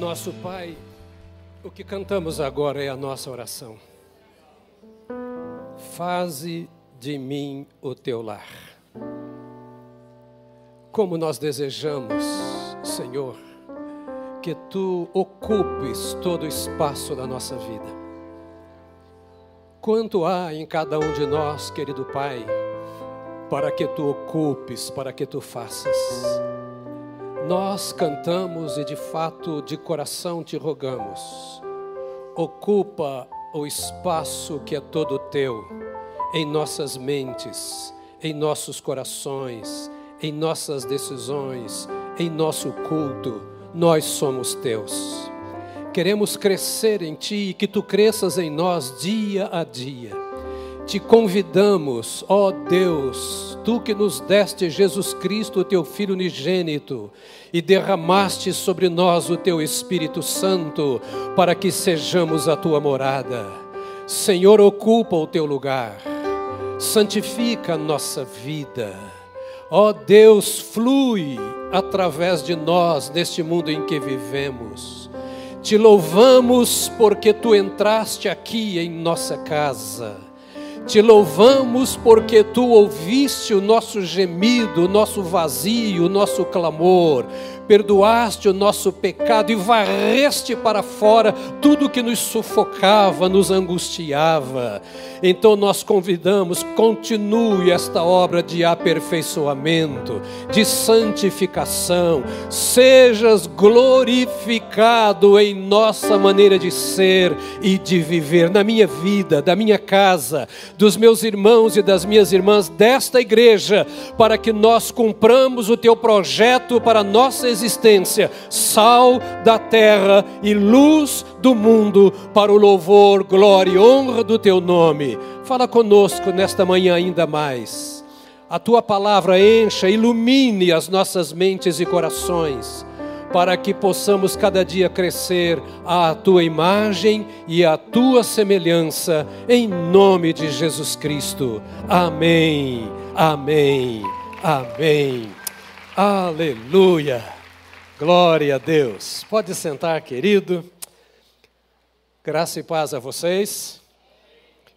Nosso Pai, o que cantamos agora é a nossa oração. Faze de mim o teu lar. Como nós desejamos, Senhor, que tu ocupes todo o espaço da nossa vida. Quanto há em cada um de nós, querido Pai, para que tu ocupes, para que tu faças. Nós cantamos e de fato, de coração te rogamos. Ocupa o espaço que é todo teu em nossas mentes, em nossos corações, em nossas decisões, em nosso culto. Nós somos teus. Queremos crescer em Ti e que Tu cresças em nós dia a dia. Te convidamos, ó Deus, Tu que nos deste Jesus Cristo, Teu Filho unigênito, e derramaste sobre nós o Teu Espírito Santo, para que sejamos a Tua morada. Senhor, ocupa o Teu lugar, santifica a nossa vida. Ó Deus, flui através de nós neste mundo em que vivemos te louvamos porque tu entraste aqui em nossa casa. Te louvamos porque tu ouviste o nosso gemido, o nosso vazio, o nosso clamor perdoaste o nosso pecado e varreste para fora tudo que nos sufocava, nos angustiava. Então nós convidamos, continue esta obra de aperfeiçoamento, de santificação, sejas glorificado em nossa maneira de ser e de viver, na minha vida, da minha casa, dos meus irmãos e das minhas irmãs desta igreja, para que nós cumpramos o teu projeto para a nossa existência existência, sal da terra e luz do mundo, para o louvor, glória e honra do teu nome. Fala conosco nesta manhã ainda mais. A tua palavra encha, ilumine as nossas mentes e corações, para que possamos cada dia crescer à tua imagem e à tua semelhança, em nome de Jesus Cristo. Amém, amém, amém. Aleluia. Glória a Deus. Pode sentar, querido. Graça e paz a vocês.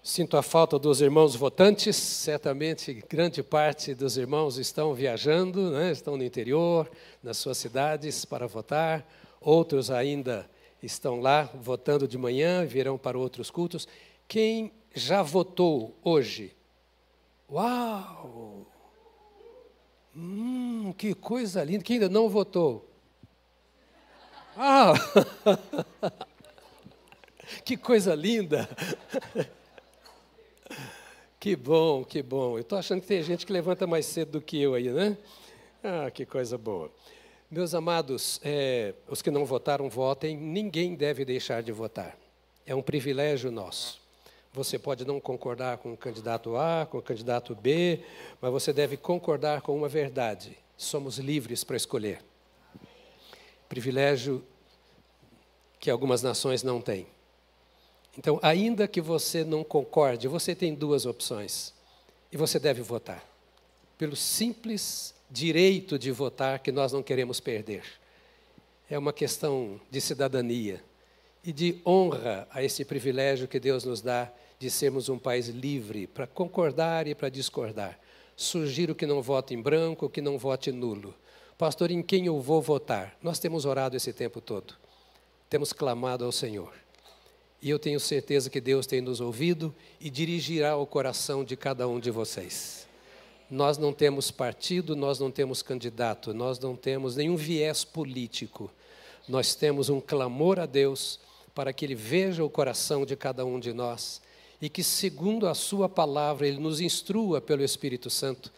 Sinto a falta dos irmãos votantes. Certamente, grande parte dos irmãos estão viajando, né? estão no interior, nas suas cidades para votar. Outros ainda estão lá votando de manhã, virão para outros cultos. Quem já votou hoje? Uau! Hum, que coisa linda! Quem ainda não votou? Ah! que coisa linda! Que bom, que bom. Eu estou achando que tem gente que levanta mais cedo do que eu aí, né? Ah, que coisa boa. Meus amados, é, os que não votaram, votem. Ninguém deve deixar de votar. É um privilégio nosso. Você pode não concordar com o candidato A, com o candidato B, mas você deve concordar com uma verdade: somos livres para escolher privilégio que algumas nações não têm. Então, ainda que você não concorde, você tem duas opções. E você deve votar. Pelo simples direito de votar que nós não queremos perder. É uma questão de cidadania e de honra a esse privilégio que Deus nos dá de sermos um país livre para concordar e para discordar. Sugiro que não vote em branco, que não vote nulo. Pastor, em quem eu vou votar? Nós temos orado esse tempo todo, temos clamado ao Senhor. E eu tenho certeza que Deus tem nos ouvido e dirigirá o coração de cada um de vocês. Nós não temos partido, nós não temos candidato, nós não temos nenhum viés político. Nós temos um clamor a Deus para que Ele veja o coração de cada um de nós e que, segundo a Sua palavra, Ele nos instrua pelo Espírito Santo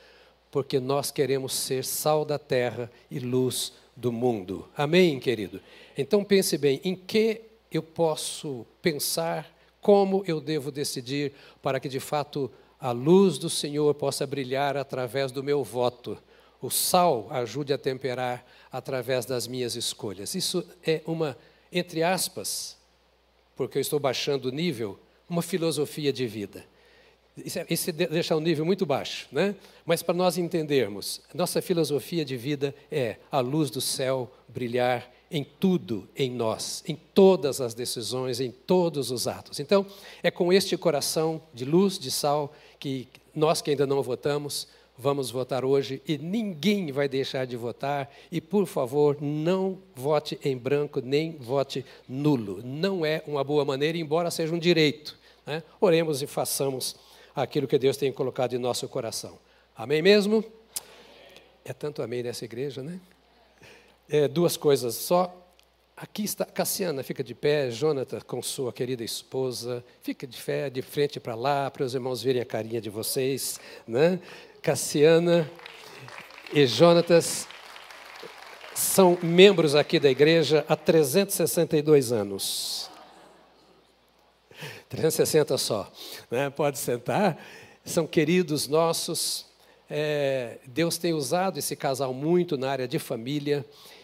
porque nós queremos ser sal da terra e luz do mundo. Amém, querido? Então pense bem, em que eu posso pensar, como eu devo decidir para que de fato a luz do Senhor possa brilhar através do meu voto. O sal ajude a temperar através das minhas escolhas. Isso é uma, entre aspas, porque eu estou baixando o nível, uma filosofia de vida. Isso, é, isso deixa o um nível muito baixo, né? mas para nós entendermos, nossa filosofia de vida é a luz do céu brilhar em tudo em nós, em todas as decisões, em todos os atos. Então, é com este coração de luz, de sal, que nós que ainda não votamos, vamos votar hoje e ninguém vai deixar de votar. E, por favor, não vote em branco, nem vote nulo. Não é uma boa maneira, embora seja um direito. Né? Oremos e façamos aquilo que Deus tem colocado em nosso coração. Amém mesmo? É tanto amém nessa igreja, né? É, duas coisas só. Aqui está Cassiana, fica de pé, Jonathan com sua querida esposa, fica de pé, de frente para lá, para os irmãos verem a carinha de vocês, né? Cassiana e Jonatas são membros aqui da igreja há 362 anos. 360 só, né? pode sentar. São queridos nossos. É, Deus tem usado esse casal muito na área de família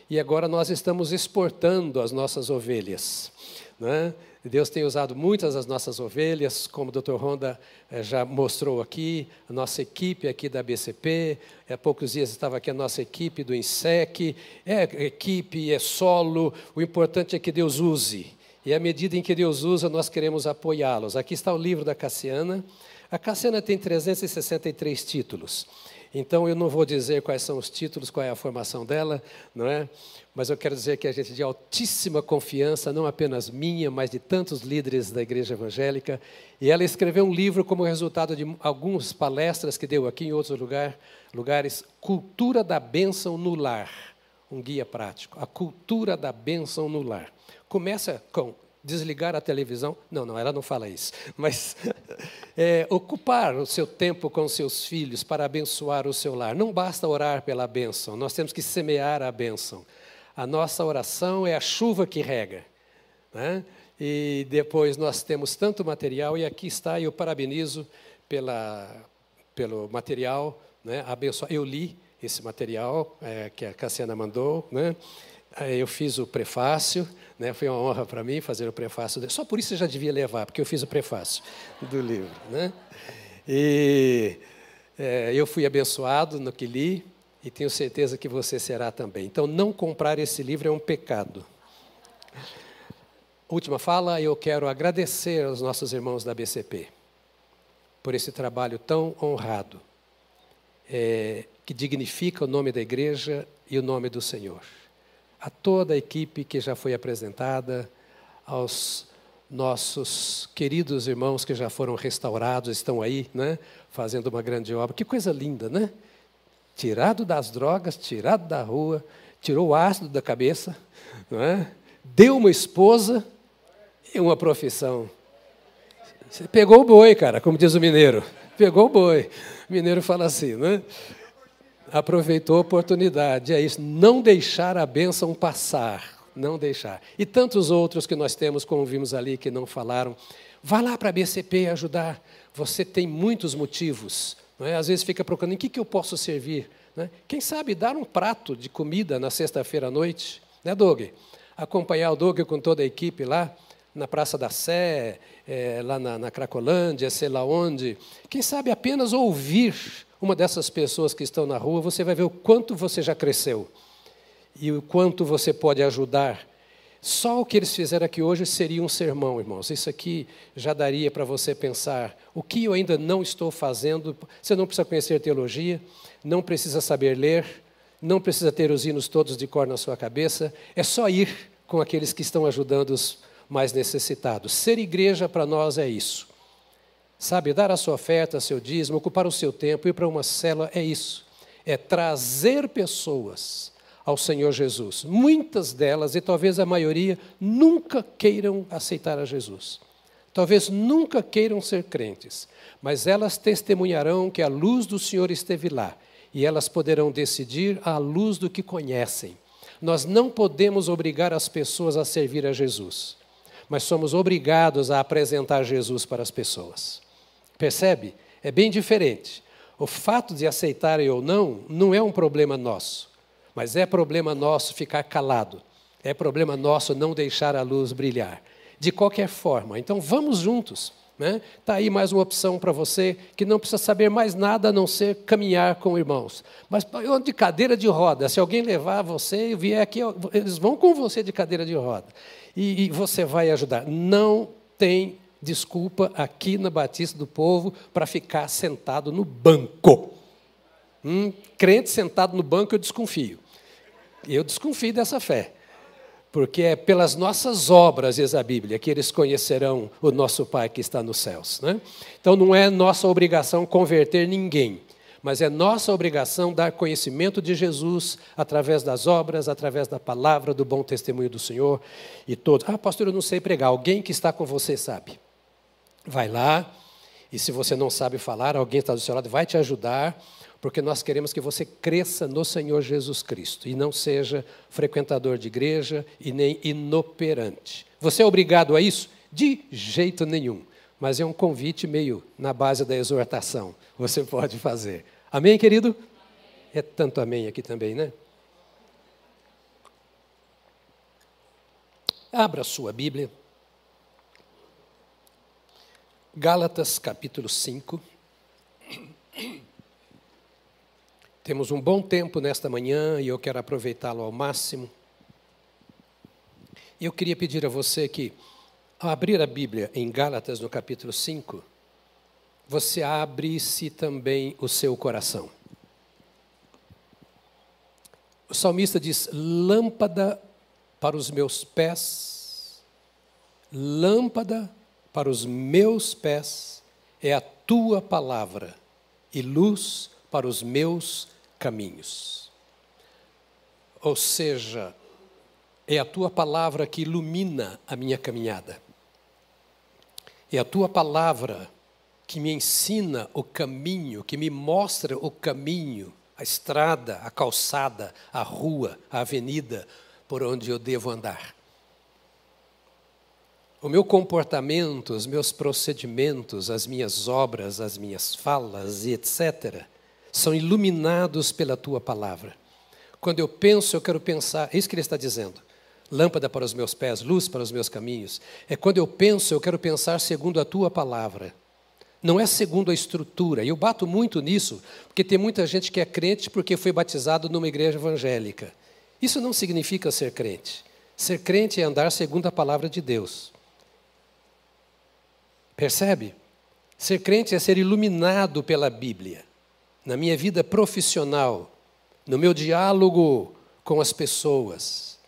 e agora nós estamos exportando as nossas ovelhas. Né? Deus tem usado muitas das nossas ovelhas, como o Dr. Honda eh, já mostrou aqui, a nossa equipe aqui da BCP, há poucos dias estava aqui a nossa equipe do INSEC, é equipe, é solo, o importante é que Deus use. E à medida em que Deus usa, nós queremos apoiá-los. Aqui está o livro da Cassiana. A Cassiana tem 363 títulos. Então eu não vou dizer quais são os títulos, qual é a formação dela, não é? Mas eu quero dizer que a gente de altíssima confiança, não apenas minha, mas de tantos líderes da igreja evangélica, e ela escreveu um livro como resultado de algumas palestras que deu aqui em outros lugar, lugares, Cultura da Bênção no Lar, um guia prático. A cultura da bênção no lar. Começa com desligar a televisão. Não, não, ela não fala isso. Mas é, ocupar o seu tempo com seus filhos para abençoar o seu lar. Não basta orar pela bênção, nós temos que semear a bênção. A nossa oração é a chuva que rega. Né? E depois nós temos tanto material, e aqui está, eu parabenizo pela, pelo material. Né? Eu li esse material é, que a Cassiana mandou. Né? Eu fiz o prefácio, né? foi uma honra para mim fazer o prefácio. Só por isso você já devia levar, porque eu fiz o prefácio do livro. Né? E é, eu fui abençoado no que li e tenho certeza que você será também. Então, não comprar esse livro é um pecado. Última fala, eu quero agradecer aos nossos irmãos da BCP por esse trabalho tão honrado, é, que dignifica o nome da igreja e o nome do Senhor a toda a equipe que já foi apresentada, aos nossos queridos irmãos que já foram restaurados, estão aí, né, fazendo uma grande obra. Que coisa linda, né? Tirado das drogas, tirado da rua, tirou o ácido da cabeça, não é? deu uma esposa e uma profissão. Você pegou o boi, cara, como diz o mineiro. Pegou o boi. O mineiro fala assim, né? Aproveitou a oportunidade. É isso, não deixar a bênção passar, não deixar. E tantos outros que nós temos, como vimos ali, que não falaram. Vá lá para a BCP ajudar. Você tem muitos motivos. Não é? Às vezes fica procurando em que, que eu posso servir. Né? Quem sabe dar um prato de comida na sexta-feira à noite, né, Doug? Acompanhar o Doug com toda a equipe lá na Praça da Sé, é, lá na, na Cracolândia, sei lá onde. Quem sabe apenas ouvir uma dessas pessoas que estão na rua, você vai ver o quanto você já cresceu e o quanto você pode ajudar. Só o que eles fizeram aqui hoje seria um sermão, irmãos. Isso aqui já daria para você pensar o que eu ainda não estou fazendo. Você não precisa conhecer teologia, não precisa saber ler, não precisa ter os hinos todos de cor na sua cabeça. É só ir com aqueles que estão ajudando os mais necessitados. Ser igreja para nós é isso. Sabe, dar a sua oferta, seu dízimo, ocupar o seu tempo, ir para uma célula, é isso. É trazer pessoas ao Senhor Jesus. Muitas delas, e talvez a maioria, nunca queiram aceitar a Jesus. Talvez nunca queiram ser crentes, mas elas testemunharão que a luz do Senhor esteve lá e elas poderão decidir à luz do que conhecem. Nós não podemos obrigar as pessoas a servir a Jesus, mas somos obrigados a apresentar Jesus para as pessoas. Percebe? É bem diferente. O fato de aceitarem ou não não é um problema nosso, mas é problema nosso ficar calado. É problema nosso não deixar a luz brilhar. De qualquer forma, então vamos juntos. Está né? Tá aí mais uma opção para você que não precisa saber mais nada a não ser caminhar com irmãos. Mas de cadeira de roda, se alguém levar você e vier aqui, eles vão com você de cadeira de roda. E, e você vai ajudar. Não tem desculpa aqui na Batista do Povo para ficar sentado no banco. Hum, crente sentado no banco, eu desconfio. Eu desconfio dessa fé. Porque é pelas nossas obras, diz a Bíblia, que eles conhecerão o nosso Pai que está nos céus. Né? Então não é nossa obrigação converter ninguém, mas é nossa obrigação dar conhecimento de Jesus através das obras, através da palavra, do bom testemunho do Senhor e todos. Ah, pastor, eu não sei pregar. Alguém que está com você sabe. Vai lá, e se você não sabe falar, alguém está do seu lado, vai te ajudar, porque nós queremos que você cresça no Senhor Jesus Cristo e não seja frequentador de igreja e nem inoperante. Você é obrigado a isso? De jeito nenhum. Mas é um convite meio na base da exortação. Você pode fazer. Amém, querido? É tanto amém aqui também, né? Abra sua Bíblia. Gálatas capítulo 5. Temos um bom tempo nesta manhã e eu quero aproveitá-lo ao máximo. Eu queria pedir a você que, ao abrir a Bíblia em Gálatas no capítulo 5, você abre-se também o seu coração. O salmista diz: lâmpada para os meus pés, lâmpada para os meus pés é a tua palavra e luz para os meus caminhos. Ou seja, é a tua palavra que ilumina a minha caminhada. É a tua palavra que me ensina o caminho, que me mostra o caminho, a estrada, a calçada, a rua, a avenida por onde eu devo andar. O meu comportamento, os meus procedimentos, as minhas obras, as minhas falas e etc., são iluminados pela tua palavra. Quando eu penso, eu quero pensar, é isso que ele está dizendo. Lâmpada para os meus pés, luz para os meus caminhos. É quando eu penso, eu quero pensar segundo a tua palavra. Não é segundo a estrutura. E eu bato muito nisso, porque tem muita gente que é crente porque foi batizado numa igreja evangélica. Isso não significa ser crente. Ser crente é andar segundo a palavra de Deus. Percebe? Ser crente é ser iluminado pela Bíblia. Na minha vida profissional, no meu diálogo com as pessoas.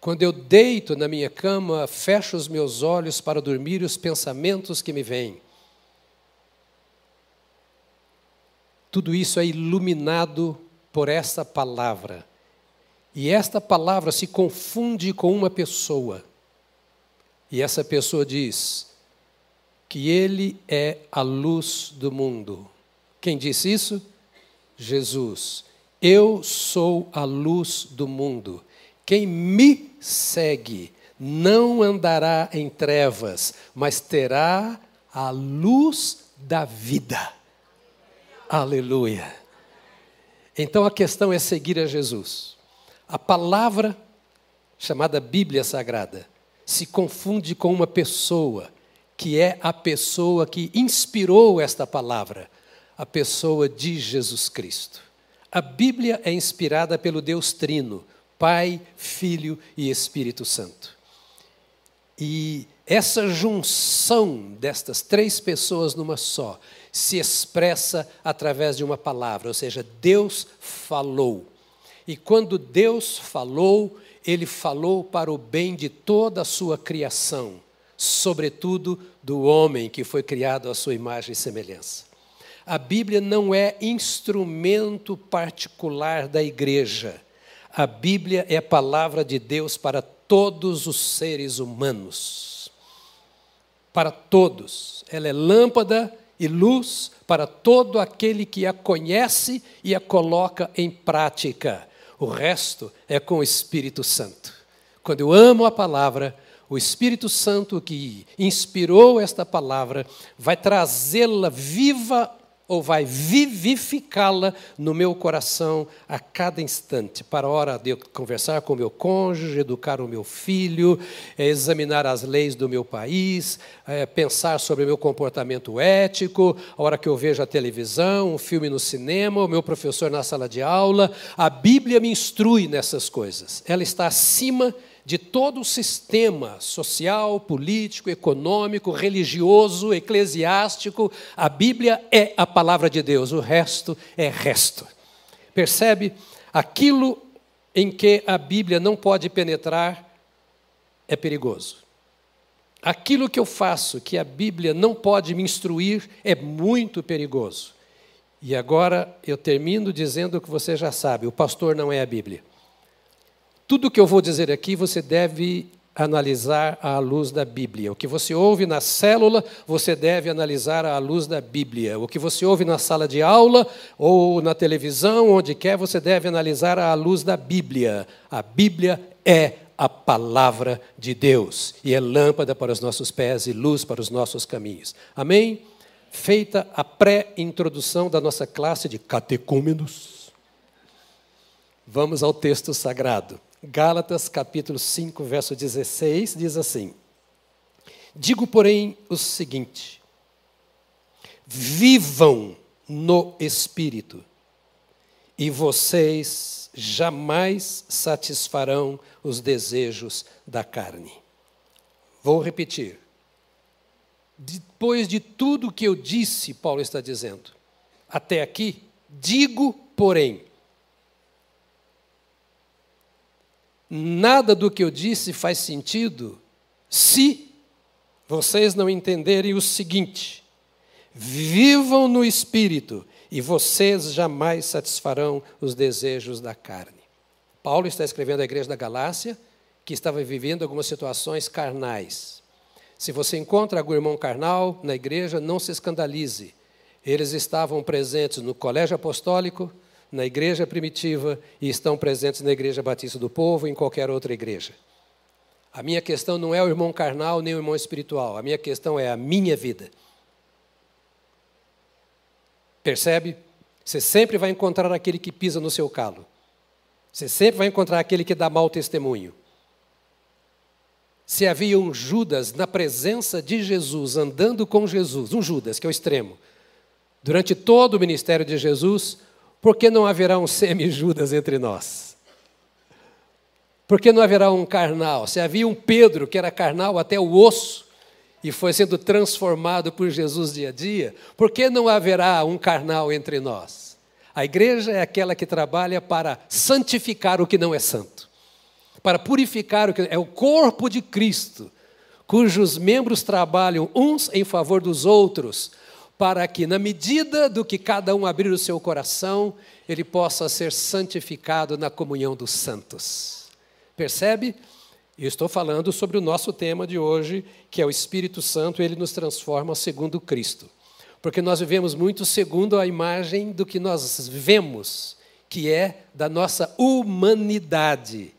Quando eu deito na minha cama, fecho os meus olhos para dormir e os pensamentos que me vêm. Tudo isso é iluminado por esta palavra. E esta palavra se confunde com uma pessoa. E essa pessoa diz que ele é a luz do mundo. Quem disse isso? Jesus. Eu sou a luz do mundo. Quem me segue não andará em trevas, mas terá a luz da vida. Aleluia. Então a questão é seguir a Jesus. A palavra chamada Bíblia Sagrada se confunde com uma pessoa, que é a pessoa que inspirou esta palavra, a pessoa de Jesus Cristo. A Bíblia é inspirada pelo Deus Trino, Pai, Filho e Espírito Santo. E essa junção destas três pessoas numa só se expressa através de uma palavra, ou seja, Deus falou. E quando Deus falou, ele falou para o bem de toda a sua criação, sobretudo do homem que foi criado à sua imagem e semelhança. A Bíblia não é instrumento particular da igreja. A Bíblia é a palavra de Deus para todos os seres humanos. Para todos. Ela é lâmpada e luz para todo aquele que a conhece e a coloca em prática. O resto é com o Espírito Santo. Quando eu amo a palavra, o Espírito Santo que inspirou esta palavra vai trazê-la viva ou vai vivificá-la no meu coração a cada instante, para a hora de eu conversar com o meu cônjuge, educar o meu filho, é, examinar as leis do meu país, é, pensar sobre o meu comportamento ético, a hora que eu vejo a televisão, um filme no cinema, o meu professor na sala de aula. A Bíblia me instrui nessas coisas. Ela está acima de de todo o sistema social, político, econômico, religioso, eclesiástico. A Bíblia é a palavra de Deus, o resto é resto. Percebe? Aquilo em que a Bíblia não pode penetrar é perigoso. Aquilo que eu faço que a Bíblia não pode me instruir é muito perigoso. E agora eu termino dizendo o que você já sabe: o pastor não é a Bíblia. Tudo o que eu vou dizer aqui você deve analisar à luz da Bíblia. O que você ouve na célula, você deve analisar à luz da Bíblia. O que você ouve na sala de aula ou na televisão, onde quer, você deve analisar à luz da Bíblia. A Bíblia é a palavra de Deus e é lâmpada para os nossos pés e luz para os nossos caminhos. Amém? Feita a pré-introdução da nossa classe de catecúmenos, vamos ao texto sagrado. Gálatas capítulo 5, verso 16, diz assim: Digo, porém, o seguinte: vivam no espírito, e vocês jamais satisfarão os desejos da carne. Vou repetir. Depois de tudo que eu disse, Paulo está dizendo, até aqui, digo, porém, nada do que eu disse faz sentido se vocês não entenderem o seguinte: vivam no espírito e vocês jamais satisfarão os desejos da carne. Paulo está escrevendo à igreja da Galácia que estava vivendo algumas situações carnais. Se você encontra algum irmão carnal na igreja, não se escandalize. Eles estavam presentes no colégio apostólico, na igreja primitiva e estão presentes na igreja batista do povo e em qualquer outra igreja. A minha questão não é o irmão carnal nem o irmão espiritual, a minha questão é a minha vida. Percebe? Você sempre vai encontrar aquele que pisa no seu calo. Você sempre vai encontrar aquele que dá mau testemunho. Se havia um Judas na presença de Jesus, andando com Jesus, um Judas, que é o extremo, durante todo o ministério de Jesus, por que não haverá um semi-Judas entre nós? Por que não haverá um carnal? Se havia um Pedro que era carnal até o osso e foi sendo transformado por Jesus dia a dia, por que não haverá um carnal entre nós? A igreja é aquela que trabalha para santificar o que não é santo, para purificar o que é o corpo de Cristo, cujos membros trabalham uns em favor dos outros, para que, na medida do que cada um abrir o seu coração, ele possa ser santificado na comunhão dos santos. Percebe? Eu estou falando sobre o nosso tema de hoje, que é o Espírito Santo, ele nos transforma segundo Cristo. Porque nós vivemos muito segundo a imagem do que nós vemos, que é da nossa humanidade.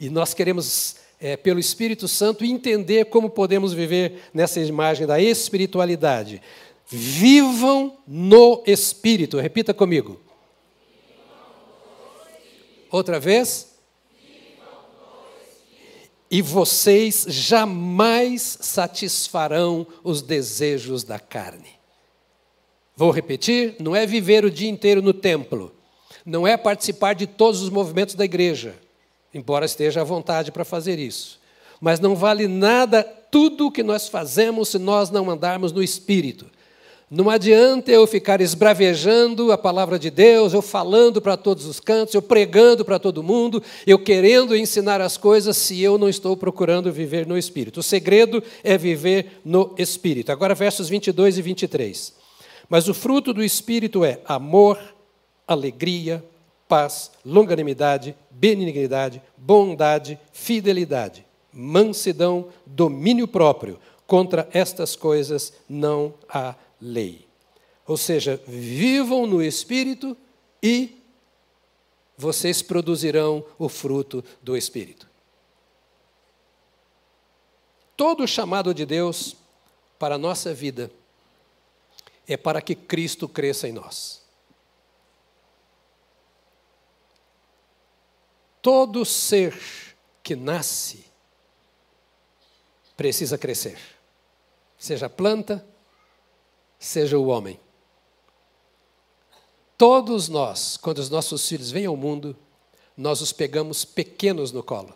E nós queremos, é, pelo Espírito Santo, entender como podemos viver nessa imagem da espiritualidade. Vivam no Espírito. Repita comigo. Outra vez. E vocês jamais satisfarão os desejos da carne. Vou repetir: não é viver o dia inteiro no templo, não é participar de todos os movimentos da igreja, embora esteja à vontade para fazer isso. Mas não vale nada tudo o que nós fazemos se nós não andarmos no espírito. Não adianta eu ficar esbravejando a palavra de Deus, eu falando para todos os cantos, eu pregando para todo mundo, eu querendo ensinar as coisas, se eu não estou procurando viver no Espírito. O segredo é viver no Espírito. Agora, versos 22 e 23. Mas o fruto do Espírito é amor, alegria, paz, longanimidade, benignidade, bondade, fidelidade, mansidão, domínio próprio. Contra estas coisas não há lei. Ou seja, vivam no Espírito e vocês produzirão o fruto do Espírito. Todo chamado de Deus para a nossa vida, é para que Cristo cresça em nós. Todo ser que nasce precisa crescer, seja planta, seja o homem. Todos nós, quando os nossos filhos vêm ao mundo, nós os pegamos pequenos no colo,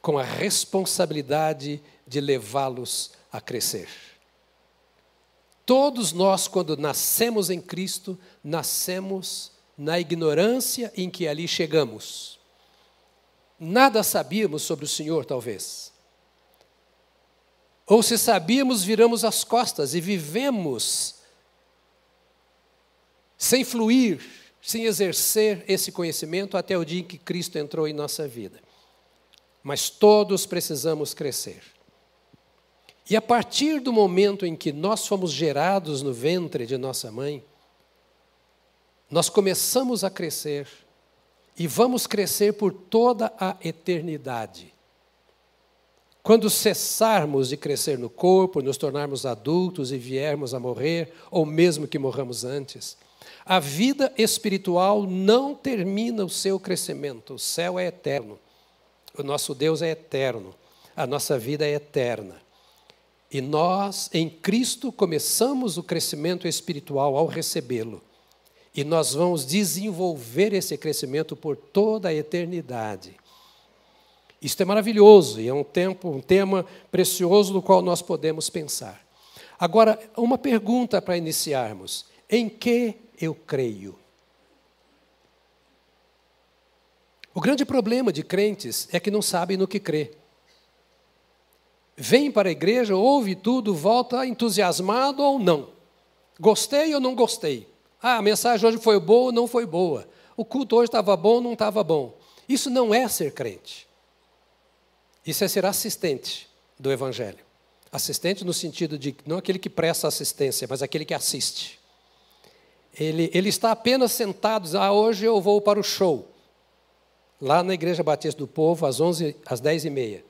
com a responsabilidade de levá-los a crescer. Todos nós, quando nascemos em Cristo, nascemos na ignorância em que ali chegamos. Nada sabíamos sobre o Senhor, talvez. Ou se sabíamos, viramos as costas e vivemos sem fluir, sem exercer esse conhecimento até o dia em que Cristo entrou em nossa vida. Mas todos precisamos crescer. E a partir do momento em que nós fomos gerados no ventre de nossa mãe, nós começamos a crescer e vamos crescer por toda a eternidade. Quando cessarmos de crescer no corpo, nos tornarmos adultos e viermos a morrer, ou mesmo que morramos antes, a vida espiritual não termina o seu crescimento. O céu é eterno. O nosso Deus é eterno. A nossa vida é eterna. E nós, em Cristo, começamos o crescimento espiritual ao recebê-lo. E nós vamos desenvolver esse crescimento por toda a eternidade. Isto é maravilhoso e é um tempo, um tema precioso no qual nós podemos pensar. Agora, uma pergunta para iniciarmos: em que eu creio. O grande problema de crentes é que não sabem no que crê. Vem para a igreja, ouve tudo, volta entusiasmado ou não. Gostei ou não gostei? Ah, a mensagem hoje foi boa ou não foi boa? O culto hoje estava bom ou não estava bom? Isso não é ser crente. Isso é ser assistente do Evangelho. Assistente no sentido de não aquele que presta assistência, mas aquele que assiste. Ele, ele está apenas sentado, ah, hoje eu vou para o show. Lá na Igreja Batista do Povo, às, 11, às 10 e meia.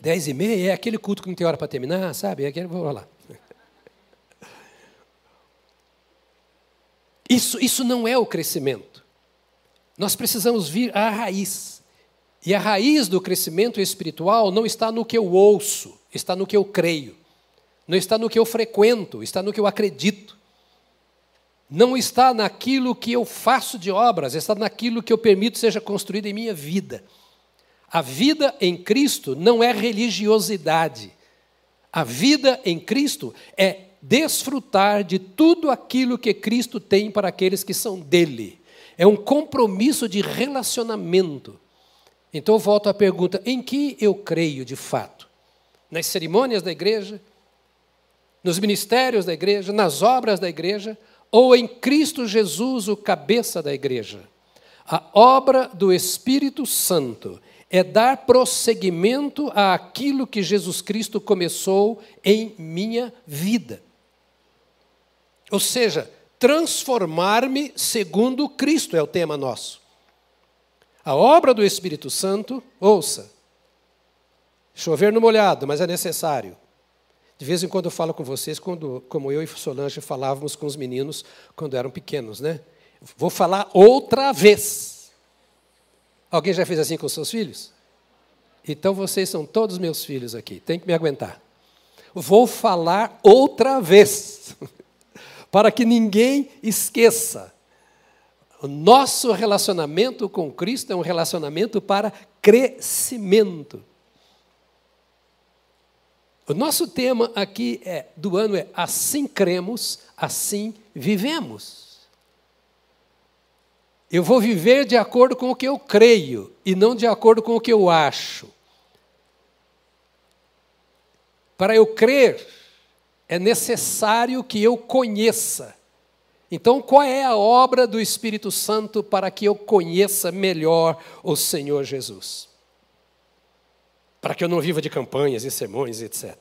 10 e meia é aquele culto que não tem hora para terminar, sabe? É aquele, vou lá. Isso, isso não é o crescimento. Nós precisamos vir à raiz. E a raiz do crescimento espiritual não está no que eu ouço, está no que eu creio não está no que eu frequento, está no que eu acredito. Não está naquilo que eu faço de obras, está naquilo que eu permito seja construído em minha vida. A vida em Cristo não é religiosidade. A vida em Cristo é desfrutar de tudo aquilo que Cristo tem para aqueles que são dele. É um compromisso de relacionamento. Então eu volto à pergunta: em que eu creio de fato? Nas cerimônias da igreja, nos ministérios da igreja, nas obras da igreja, ou em Cristo Jesus, o cabeça da igreja. A obra do Espírito Santo é dar prosseguimento àquilo que Jesus Cristo começou em minha vida. Ou seja, transformar-me segundo Cristo é o tema nosso. A obra do Espírito Santo, ouça, chover no molhado, mas é necessário. De vez em quando eu falo com vocês, quando, como eu e Solange falávamos com os meninos quando eram pequenos, né? Vou falar outra vez. Alguém já fez assim com seus filhos? Então vocês são todos meus filhos aqui, tem que me aguentar. Vou falar outra vez, para que ninguém esqueça. O nosso relacionamento com Cristo é um relacionamento para crescimento. O nosso tema aqui é, do ano é Assim cremos, assim vivemos. Eu vou viver de acordo com o que eu creio e não de acordo com o que eu acho. Para eu crer, é necessário que eu conheça. Então, qual é a obra do Espírito Santo para que eu conheça melhor o Senhor Jesus? para que eu não viva de campanhas e sermões, etc.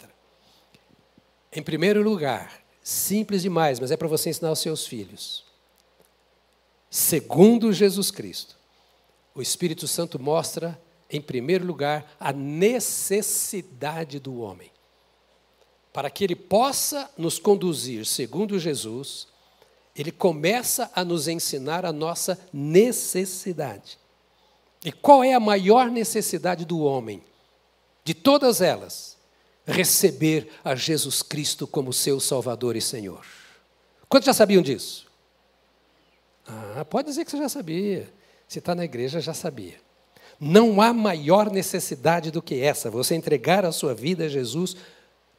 Em primeiro lugar, simples demais, mas é para você ensinar aos seus filhos. Segundo Jesus Cristo, o Espírito Santo mostra, em primeiro lugar, a necessidade do homem. para que ele possa nos conduzir segundo Jesus, ele começa a nos ensinar a nossa necessidade. E qual é a maior necessidade do homem? De todas elas, receber a Jesus Cristo como seu Salvador e Senhor. Quantos já sabiam disso? Ah, pode dizer que você já sabia. Se está na igreja, já sabia. Não há maior necessidade do que essa, você entregar a sua vida a Jesus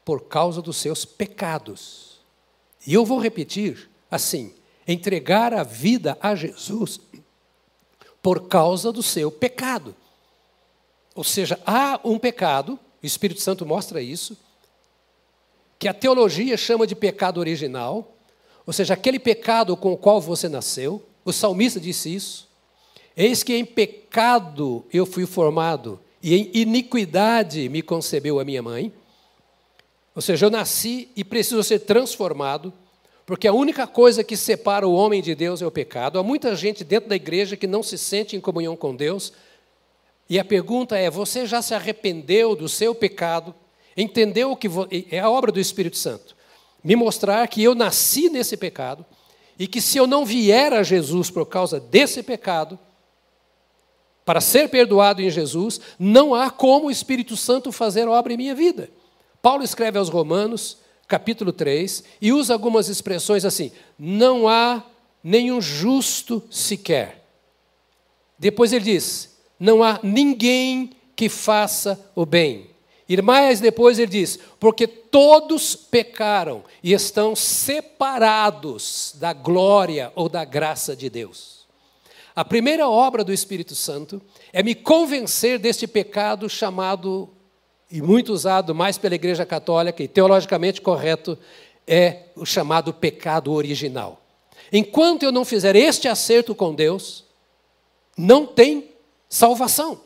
por causa dos seus pecados. E eu vou repetir assim: entregar a vida a Jesus por causa do seu pecado. Ou seja, há um pecado, o Espírito Santo mostra isso, que a teologia chama de pecado original, ou seja, aquele pecado com o qual você nasceu. O salmista disse isso. Eis que em pecado eu fui formado, e em iniquidade me concebeu a minha mãe. Ou seja, eu nasci e preciso ser transformado, porque a única coisa que separa o homem de Deus é o pecado. Há muita gente dentro da igreja que não se sente em comunhão com Deus. E a pergunta é: você já se arrependeu do seu pecado? Entendeu que é a obra do Espírito Santo? Me mostrar que eu nasci nesse pecado e que se eu não vier a Jesus por causa desse pecado, para ser perdoado em Jesus, não há como o Espírito Santo fazer obra em minha vida. Paulo escreve aos Romanos, capítulo 3, e usa algumas expressões assim: não há nenhum justo sequer. Depois ele diz: não há ninguém que faça o bem. E mais depois ele diz: porque todos pecaram e estão separados da glória ou da graça de Deus. A primeira obra do Espírito Santo é me convencer deste pecado chamado, e muito usado mais pela Igreja Católica e teologicamente correto, é o chamado pecado original. Enquanto eu não fizer este acerto com Deus, não tem salvação.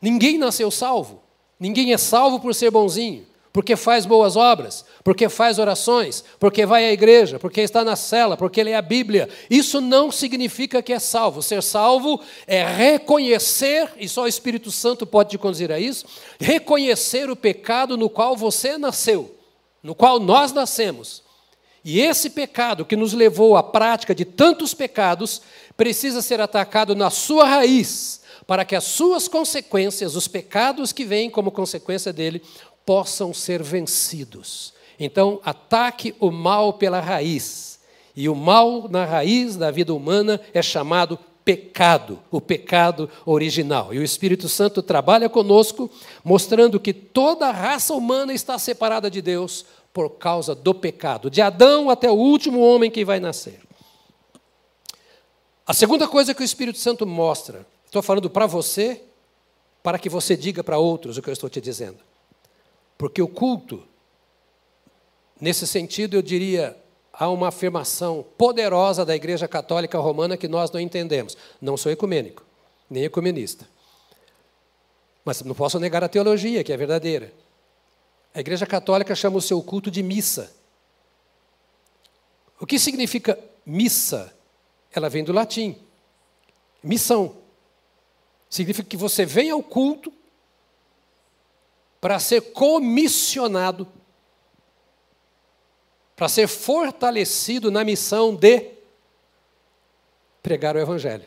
Ninguém nasceu salvo. Ninguém é salvo por ser bonzinho porque faz boas obras, porque faz orações, porque vai à igreja, porque está na cela, porque lê a Bíblia. Isso não significa que é salvo. Ser salvo é reconhecer, e só o Espírito Santo pode te conduzir a isso, reconhecer o pecado no qual você nasceu, no qual nós nascemos. E esse pecado que nos levou à prática de tantos pecados precisa ser atacado na sua raiz, para que as suas consequências, os pecados que vêm como consequência dele, possam ser vencidos. Então, ataque o mal pela raiz. E o mal na raiz da vida humana é chamado pecado, o pecado original. E o Espírito Santo trabalha conosco, mostrando que toda a raça humana está separada de Deus por causa do pecado, de Adão até o último homem que vai nascer. A segunda coisa que o Espírito Santo mostra, estou falando para você, para que você diga para outros o que eu estou te dizendo. Porque o culto, nesse sentido, eu diria, há uma afirmação poderosa da Igreja Católica Romana que nós não entendemos. Não sou ecumênico, nem ecumenista. Mas não posso negar a teologia, que é verdadeira. A Igreja Católica chama o seu culto de missa. O que significa missa? Ela vem do latim. Missão. Significa que você vem ao culto para ser comissionado, para ser fortalecido na missão de pregar o Evangelho.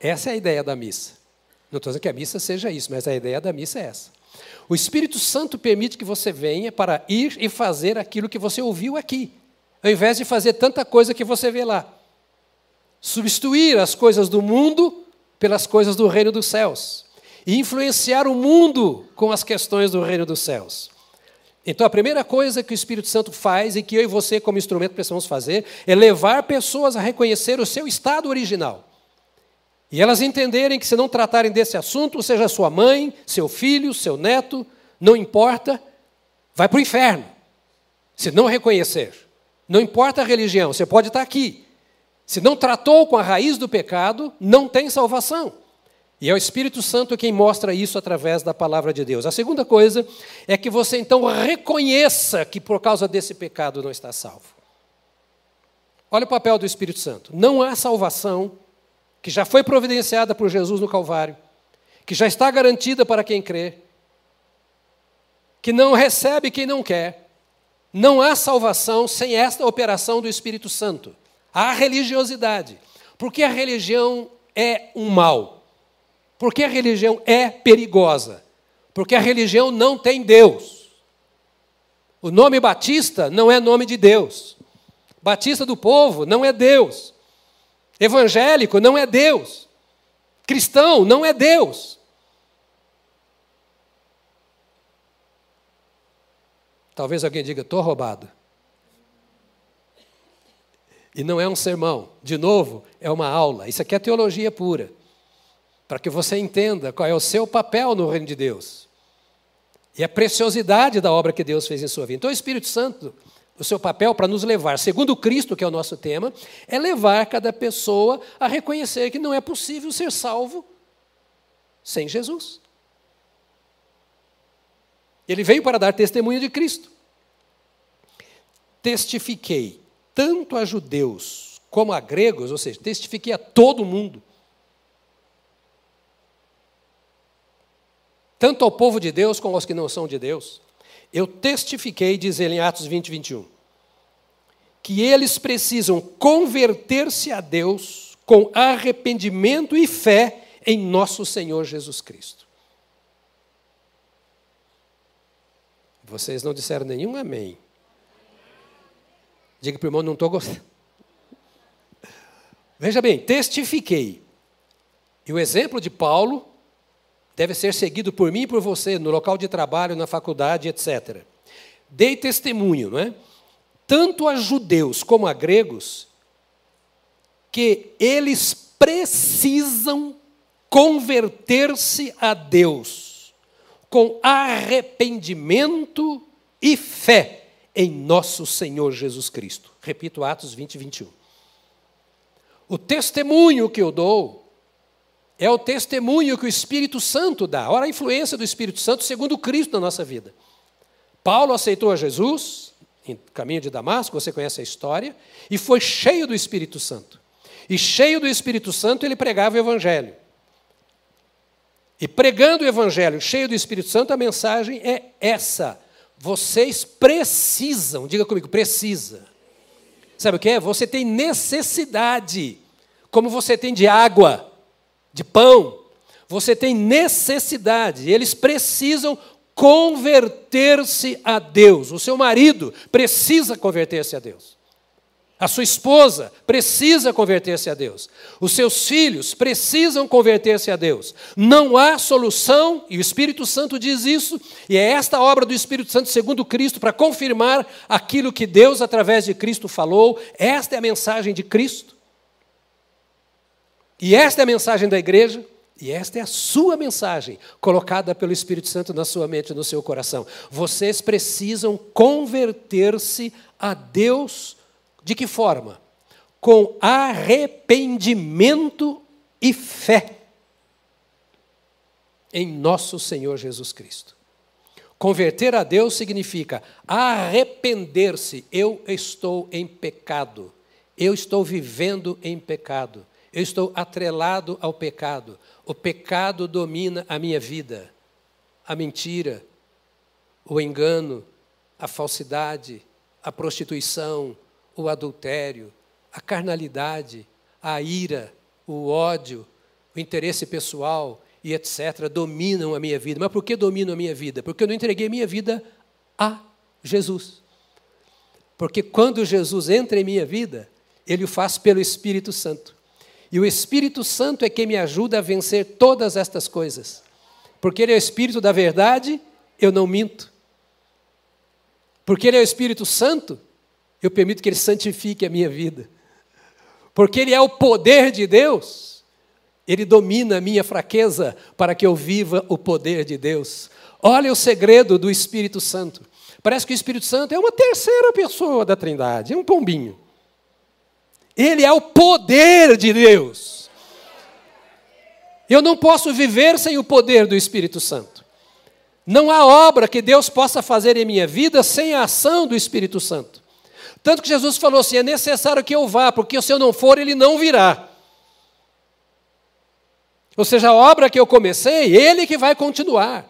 Essa é a ideia da missa. Não estou dizendo que a missa seja isso, mas a ideia da missa é essa. O Espírito Santo permite que você venha para ir e fazer aquilo que você ouviu aqui, ao invés de fazer tanta coisa que você vê lá. Substituir as coisas do mundo pelas coisas do reino dos céus e influenciar o mundo com as questões do reino dos céus. Então, a primeira coisa que o Espírito Santo faz e que eu e você, como instrumento, precisamos fazer é levar pessoas a reconhecer o seu estado original. E elas entenderem que, se não tratarem desse assunto, seja sua mãe, seu filho, seu neto, não importa, vai para o inferno. Se não reconhecer. Não importa a religião, você pode estar aqui. Se não tratou com a raiz do pecado, não tem salvação. E é o Espírito Santo quem mostra isso através da palavra de Deus. A segunda coisa é que você então reconheça que por causa desse pecado não está salvo. Olha o papel do Espírito Santo. Não há salvação que já foi providenciada por Jesus no Calvário, que já está garantida para quem crê, que não recebe quem não quer. Não há salvação sem esta operação do Espírito Santo. Há religiosidade. Porque a religião é um mal. Porque a religião é perigosa. Porque a religião não tem Deus. O nome Batista não é nome de Deus. Batista do povo não é Deus. Evangélico não é Deus. Cristão não é Deus. Talvez alguém diga, estou roubado. E não é um sermão. De novo, é uma aula. Isso aqui é teologia pura. Para que você entenda qual é o seu papel no reino de Deus. E a preciosidade da obra que Deus fez em sua vida. Então, o Espírito Santo o seu papel para nos levar, segundo Cristo, que é o nosso tema, é levar cada pessoa a reconhecer que não é possível ser salvo sem Jesus. Ele veio para dar testemunho de Cristo. Testifiquei tanto a judeus como a gregos, ou seja, testifiquei a todo mundo. Tanto ao povo de Deus como aos que não são de Deus eu testifiquei, diz ele em Atos 20, 21, que eles precisam converter-se a Deus com arrependimento e fé em nosso Senhor Jesus Cristo. Vocês não disseram nenhum amém. Diga para o irmão, não estou gostando. Veja bem, testifiquei. E o exemplo de Paulo deve ser seguido por mim e por você no local de trabalho, na faculdade, etc. Dei testemunho, não é? Tanto a judeus como a gregos, que eles precisam converter-se a Deus com arrependimento e fé em nosso Senhor Jesus Cristo. Repito, Atos 20, 21. O testemunho que eu dou é o testemunho que o Espírito Santo dá. Ora, a influência do Espírito Santo segundo Cristo na nossa vida. Paulo aceitou a Jesus em caminho de Damasco, você conhece a história, e foi cheio do Espírito Santo. E cheio do Espírito Santo, ele pregava o Evangelho. E pregando o Evangelho, cheio do Espírito Santo, a mensagem é essa. Vocês precisam, diga comigo, precisa. Sabe o que é? Você tem necessidade, como você tem de água de pão, você tem necessidade, eles precisam converter-se a Deus. O seu marido precisa converter-se a Deus. A sua esposa precisa converter-se a Deus. Os seus filhos precisam converter-se a Deus. Não há solução, e o Espírito Santo diz isso, e é esta obra do Espírito Santo, segundo Cristo, para confirmar aquilo que Deus, através de Cristo, falou. Esta é a mensagem de Cristo. E esta é a mensagem da igreja, e esta é a sua mensagem, colocada pelo Espírito Santo na sua mente e no seu coração. Vocês precisam converter-se a Deus de que forma? Com arrependimento e fé em nosso Senhor Jesus Cristo. Converter a Deus significa arrepender-se. Eu estou em pecado. Eu estou vivendo em pecado. Eu estou atrelado ao pecado. O pecado domina a minha vida. A mentira, o engano, a falsidade, a prostituição, o adultério, a carnalidade, a ira, o ódio, o interesse pessoal e etc. dominam a minha vida. Mas por que dominam a minha vida? Porque eu não entreguei minha vida a Jesus. Porque quando Jesus entra em minha vida, ele o faz pelo Espírito Santo. E o Espírito Santo é quem me ajuda a vencer todas estas coisas. Porque Ele é o Espírito da verdade, eu não minto. Porque Ele é o Espírito Santo, eu permito que Ele santifique a minha vida. Porque Ele é o poder de Deus, Ele domina a minha fraqueza para que eu viva o poder de Deus. Olha o segredo do Espírito Santo. Parece que o Espírito Santo é uma terceira pessoa da Trindade, é um pombinho. Ele é o poder de Deus. Eu não posso viver sem o poder do Espírito Santo. Não há obra que Deus possa fazer em minha vida sem a ação do Espírito Santo. Tanto que Jesus falou assim: é necessário que eu vá, porque se eu não for, ele não virá. Ou seja, a obra que eu comecei, ele que vai continuar.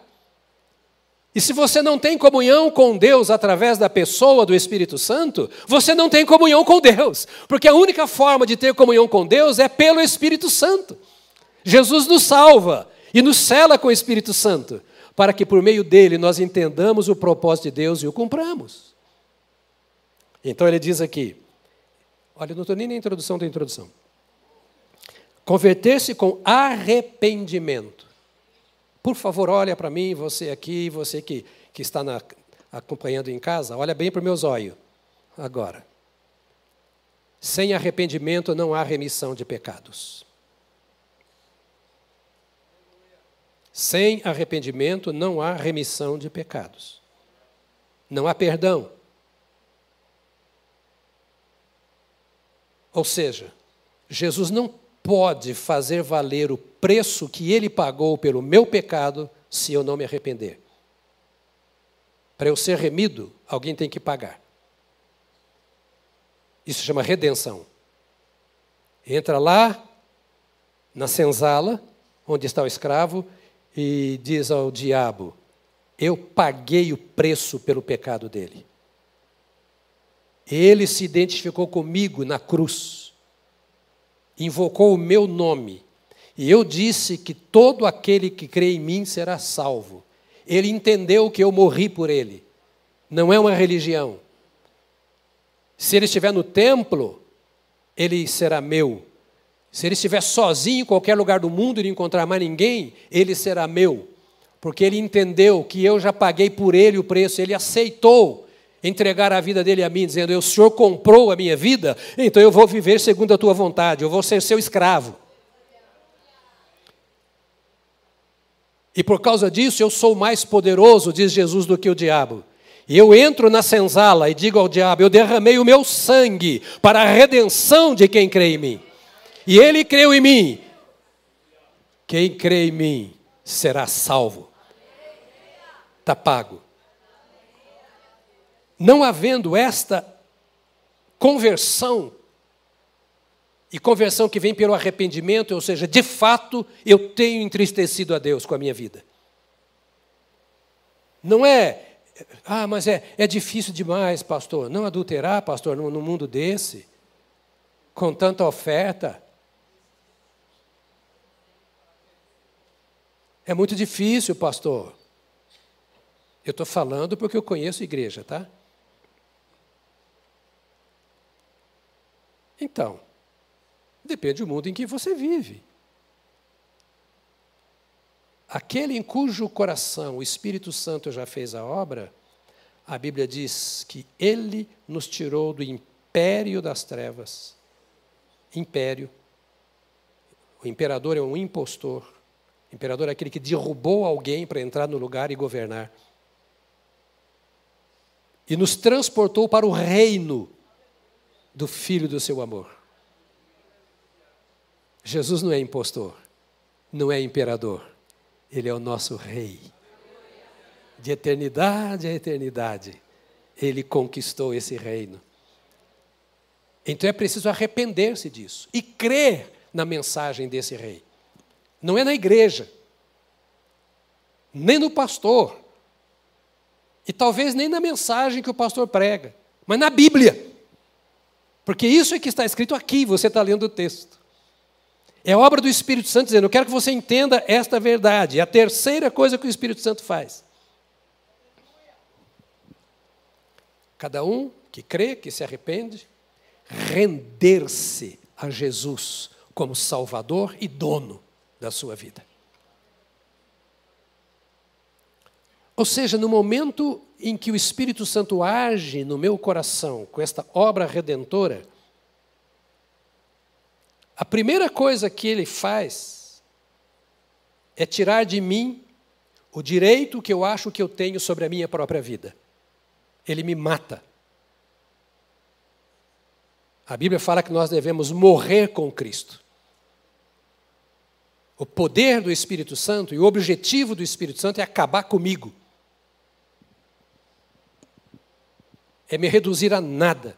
E se você não tem comunhão com Deus através da pessoa do Espírito Santo, você não tem comunhão com Deus, porque a única forma de ter comunhão com Deus é pelo Espírito Santo. Jesus nos salva e nos cela com o Espírito Santo, para que por meio dele nós entendamos o propósito de Deus e o cumpramos. Então ele diz aqui, olha, não estou nem na introdução da introdução. Converter-se com arrependimento. Por favor, olha para mim, você aqui, você que, que está na, acompanhando em casa, olha bem para o meu zóio agora. Sem arrependimento não há remissão de pecados. Sem arrependimento não há remissão de pecados. Não há perdão. Ou seja, Jesus não pode fazer valer o preço que ele pagou pelo meu pecado se eu não me arrepender. Para eu ser remido, alguém tem que pagar. Isso chama redenção. Entra lá na senzala, onde está o escravo, e diz ao diabo: Eu paguei o preço pelo pecado dele. Ele se identificou comigo na cruz, invocou o meu nome, e eu disse que todo aquele que crê em mim será salvo. Ele entendeu que eu morri por ele. Não é uma religião. Se ele estiver no templo, ele será meu. Se ele estiver sozinho em qualquer lugar do mundo e não encontrar mais ninguém, ele será meu. Porque ele entendeu que eu já paguei por ele o preço, ele aceitou entregar a vida dele a mim, dizendo: O Senhor comprou a minha vida, então eu vou viver segundo a tua vontade, eu vou ser seu escravo. E por causa disso eu sou mais poderoso, diz Jesus, do que o diabo. E eu entro na senzala e digo ao diabo: Eu derramei o meu sangue para a redenção de quem crê em mim. E ele creu em mim. Quem crê em mim será salvo. Está pago. Não havendo esta conversão, e conversão que vem pelo arrependimento, ou seja, de fato eu tenho entristecido a Deus com a minha vida. Não é, ah, mas é, é difícil demais, pastor. Não adulterar, pastor, no, no mundo desse, com tanta oferta. É muito difícil, pastor. Eu estou falando porque eu conheço igreja, tá? Então, depende do mundo em que você vive. Aquele em cujo coração o Espírito Santo já fez a obra, a Bíblia diz que ele nos tirou do império das trevas. Império. O imperador é um impostor. O imperador é aquele que derrubou alguém para entrar no lugar e governar. E nos transportou para o reino do Filho do seu amor. Jesus não é impostor, não é imperador, ele é o nosso rei. De eternidade a eternidade, ele conquistou esse reino. Então é preciso arrepender-se disso e crer na mensagem desse rei. Não é na igreja, nem no pastor, e talvez nem na mensagem que o pastor prega, mas na Bíblia. Porque isso é que está escrito aqui, você está lendo o texto. É obra do Espírito Santo dizendo: Eu quero que você entenda esta verdade. É a terceira coisa que o Espírito Santo faz. Cada um que crê, que se arrepende, render-se a Jesus como Salvador e dono da sua vida. Ou seja, no momento em que o Espírito Santo age no meu coração com esta obra redentora, a primeira coisa que ele faz é tirar de mim o direito que eu acho que eu tenho sobre a minha própria vida. Ele me mata. A Bíblia fala que nós devemos morrer com Cristo. O poder do Espírito Santo e o objetivo do Espírito Santo é acabar comigo. é me reduzir a nada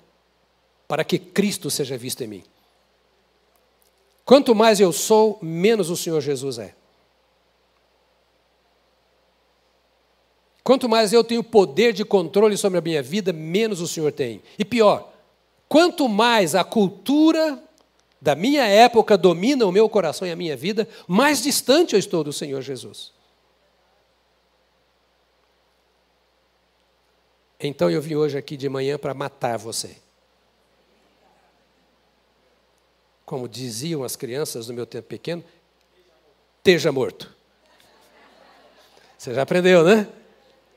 para que Cristo seja visto em mim. Quanto mais eu sou, menos o Senhor Jesus é. Quanto mais eu tenho poder de controle sobre a minha vida, menos o Senhor tem. E pior, quanto mais a cultura da minha época domina o meu coração e a minha vida, mais distante eu estou do Senhor Jesus. Então eu vim hoje aqui de manhã para matar você. Como diziam as crianças no meu tempo pequeno, esteja morto. Você já aprendeu, né?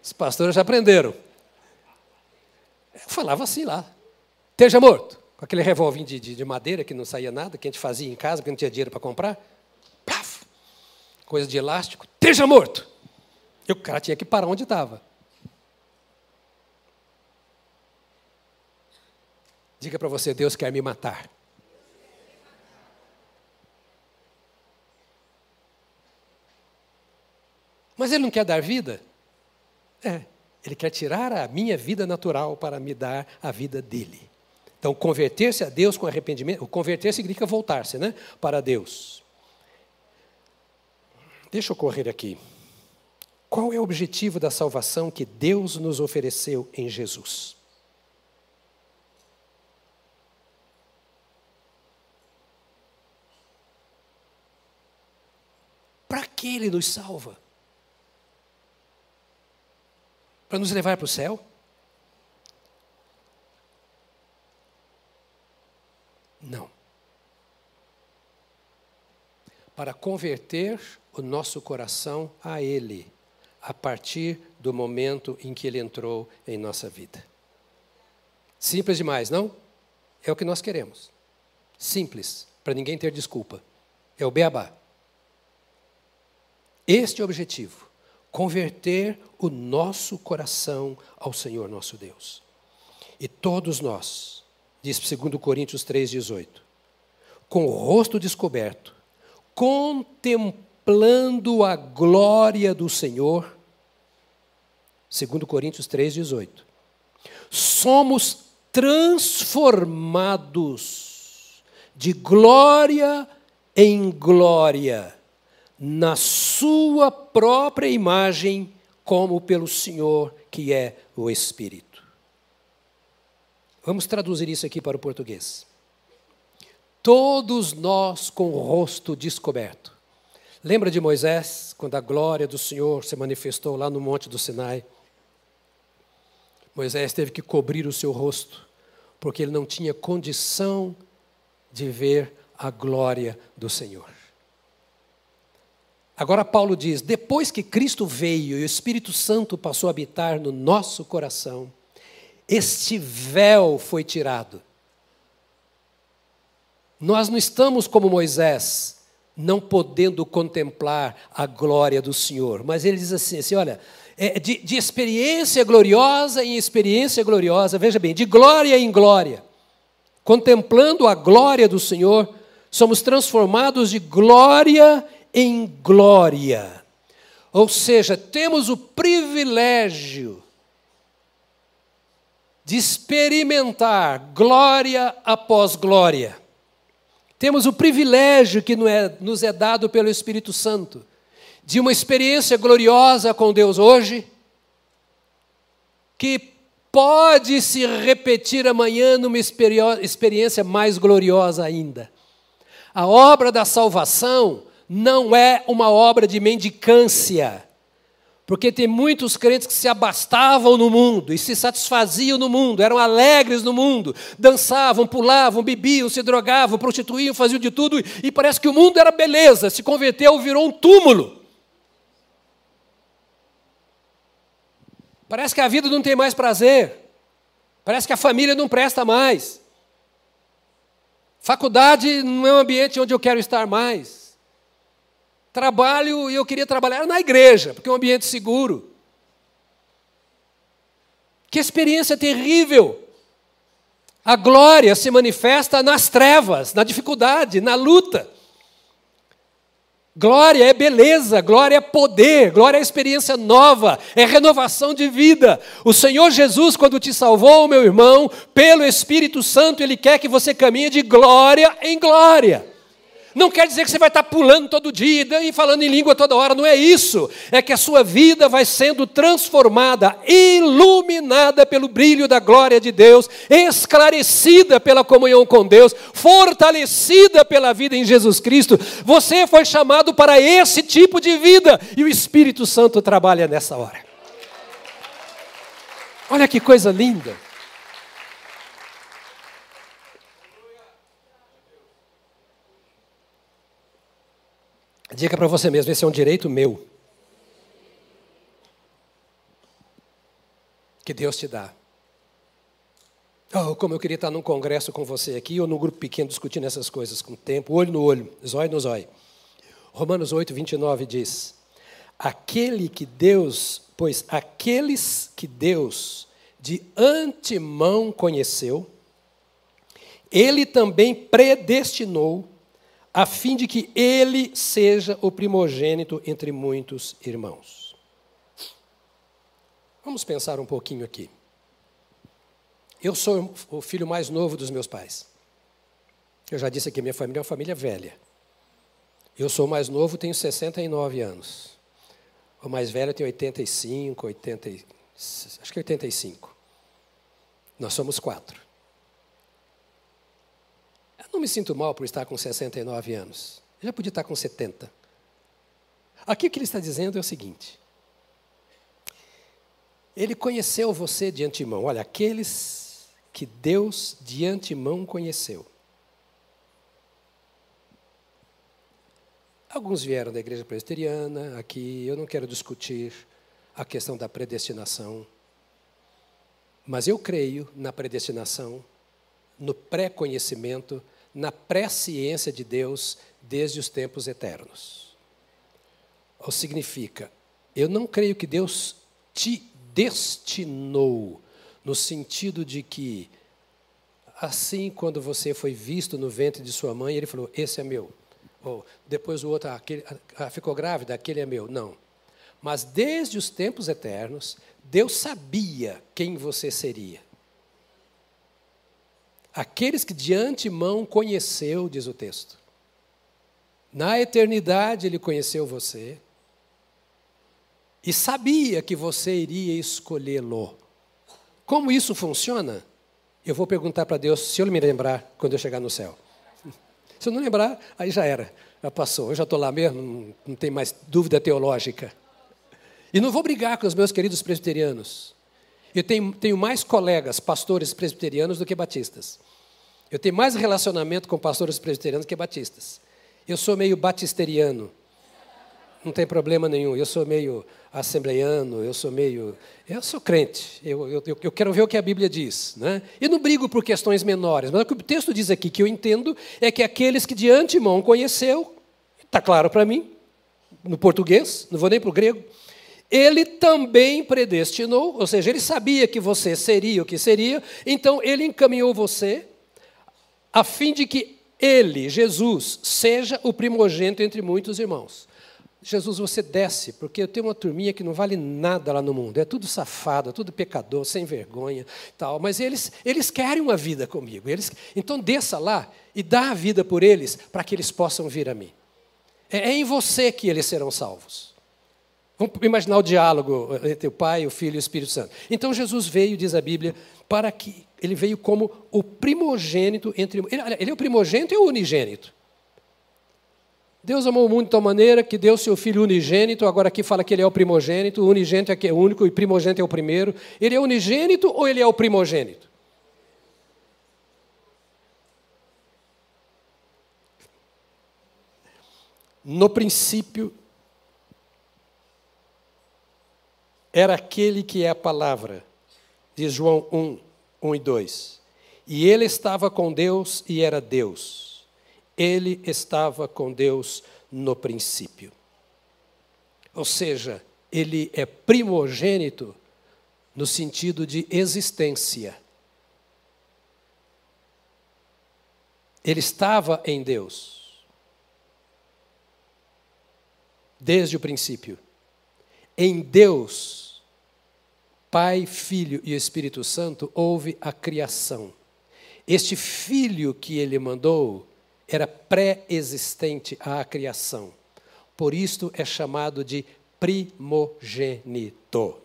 Os pastores já aprenderam. Eu falava assim lá: esteja morto. Com aquele revolvinho de, de, de, madeira que não saía nada, que a gente fazia em casa, porque não tinha dinheiro para comprar. Paf! Coisa de elástico, esteja morto. E o cara tinha que parar onde estava. Diga para você, Deus quer me matar. Mas Ele não quer dar vida? É, Ele quer tirar a minha vida natural para me dar a vida dele. Então, converter-se a Deus com arrependimento, converter significa voltar-se, né? Para Deus. Deixa eu correr aqui. Qual é o objetivo da salvação que Deus nos ofereceu em Jesus? Para que Ele nos salva? Para nos levar para o céu? Não. Para converter o nosso coração a Ele, a partir do momento em que Ele entrou em nossa vida. Simples demais, não? É o que nós queremos. Simples, para ninguém ter desculpa. É o beabá. Este é objetivo: converter o nosso coração ao Senhor nosso Deus. E todos nós, diz 2 Coríntios 3,18, com o rosto descoberto, contemplando a glória do Senhor, 2 Coríntios 3,18, somos transformados de glória em glória na sua própria imagem, como pelo Senhor, que é o Espírito. Vamos traduzir isso aqui para o português. Todos nós com o rosto descoberto. Lembra de Moisés, quando a glória do Senhor se manifestou lá no Monte do Sinai? Moisés teve que cobrir o seu rosto, porque ele não tinha condição de ver a glória do Senhor. Agora, Paulo diz: depois que Cristo veio e o Espírito Santo passou a habitar no nosso coração, este véu foi tirado. Nós não estamos como Moisés, não podendo contemplar a glória do Senhor, mas ele diz assim: assim olha, é de, de experiência gloriosa em experiência gloriosa, veja bem, de glória em glória, contemplando a glória do Senhor, somos transformados de glória em glória. Ou seja, temos o privilégio de experimentar glória após glória. Temos o privilégio que é, nos é dado pelo Espírito Santo de uma experiência gloriosa com Deus hoje, que pode se repetir amanhã numa experiência mais gloriosa ainda. A obra da salvação não é uma obra de mendicância. Porque tem muitos crentes que se abastavam no mundo e se satisfaziam no mundo, eram alegres no mundo, dançavam, pulavam, bebiam, se drogavam, prostituíam, faziam de tudo, e parece que o mundo era beleza, se converteu, virou um túmulo. Parece que a vida não tem mais prazer, parece que a família não presta mais. Faculdade não é um ambiente onde eu quero estar mais. Trabalho e eu queria trabalhar na igreja, porque é um ambiente seguro. Que experiência terrível! A glória se manifesta nas trevas, na dificuldade, na luta. Glória é beleza, glória é poder, glória é experiência nova, é renovação de vida. O Senhor Jesus, quando te salvou, meu irmão, pelo Espírito Santo, Ele quer que você caminhe de glória em glória. Não quer dizer que você vai estar pulando todo dia e falando em língua toda hora, não é isso. É que a sua vida vai sendo transformada, iluminada pelo brilho da glória de Deus, esclarecida pela comunhão com Deus, fortalecida pela vida em Jesus Cristo. Você foi chamado para esse tipo de vida e o Espírito Santo trabalha nessa hora. Olha que coisa linda. Diga para você mesmo: esse é um direito meu. Que Deus te dá. Oh, como eu queria estar num congresso com você aqui, ou num grupo pequeno discutindo essas coisas com tempo, olho no olho, zóio no zóio. Romanos 8, 29 diz: Aquele que Deus, pois aqueles que Deus de antemão conheceu, ele também predestinou a fim de que ele seja o primogênito entre muitos irmãos. Vamos pensar um pouquinho aqui. Eu sou o filho mais novo dos meus pais. Eu já disse que minha família é uma família velha. Eu sou mais novo, tenho 69 anos. O mais velho tem 85, 80, acho que 85. Nós somos quatro. Não me sinto mal por estar com 69 anos. Eu já podia estar com 70. Aqui o que ele está dizendo é o seguinte: Ele conheceu você de antemão. Olha, aqueles que Deus de antemão conheceu. Alguns vieram da igreja presbiteriana, aqui eu não quero discutir a questão da predestinação, mas eu creio na predestinação, no pré-conhecimento na presciência de Deus desde os tempos eternos. Ou significa, eu não creio que Deus te destinou, no sentido de que, assim, quando você foi visto no ventre de sua mãe, ele falou: Esse é meu. Ou depois o outro, aquele, ah, ficou grávida, aquele é meu. Não. Mas desde os tempos eternos, Deus sabia quem você seria. Aqueles que de antemão conheceu, diz o texto. Na eternidade ele conheceu você e sabia que você iria escolhê-lo. Como isso funciona? Eu vou perguntar para Deus se eu me lembrar quando eu chegar no céu. Se eu não lembrar, aí já era, já passou. Eu já estou lá mesmo, não, tem mais dúvida teológica. E não vou brigar com os meus queridos presbiterianos. Eu tenho, tenho mais colegas, pastores presbiterianos, do que batistas. Eu tenho mais relacionamento com pastores presbiterianos que batistas. Eu sou meio batisteriano. Não tem problema nenhum. Eu sou meio assembleiano, eu sou meio. Eu sou crente. Eu, eu, eu quero ver o que a Bíblia diz. Né? E não brigo por questões menores. Mas o que o texto diz aqui, que eu entendo, é que aqueles que de antemão conheceu, está claro para mim, no português, não vou nem para o grego, ele também predestinou, ou seja, ele sabia que você seria o que seria, então ele encaminhou você, a fim de que ele, Jesus, seja o primogênito entre muitos irmãos. Jesus, você desce, porque eu tenho uma turminha que não vale nada lá no mundo, é tudo safado, é tudo pecador, sem vergonha, tal. Mas eles, eles querem uma vida comigo. Eles, então desça lá e dá a vida por eles, para que eles possam vir a mim. É, é em você que eles serão salvos. Vamos imaginar o diálogo entre o Pai, o Filho e o Espírito Santo. Então Jesus veio, diz a Bíblia, para que ele veio como o primogênito entre. Ele, ele é o primogênito e o unigênito. Deus amou o mundo de tal maneira que deu seu filho unigênito, agora aqui fala que ele é o primogênito, o unigênito é que é único e primogênito é o primeiro. Ele é unigênito ou ele é o primogênito? No princípio era aquele que é a palavra, diz João 1, 1 e 2. E ele estava com Deus e era Deus. Ele estava com Deus no princípio. Ou seja, ele é primogênito no sentido de existência. Ele estava em Deus desde o princípio. Em Deus Pai, Filho e Espírito Santo, houve a criação. Este filho que ele mandou era pré-existente à criação. Por isto é chamado de primogênito,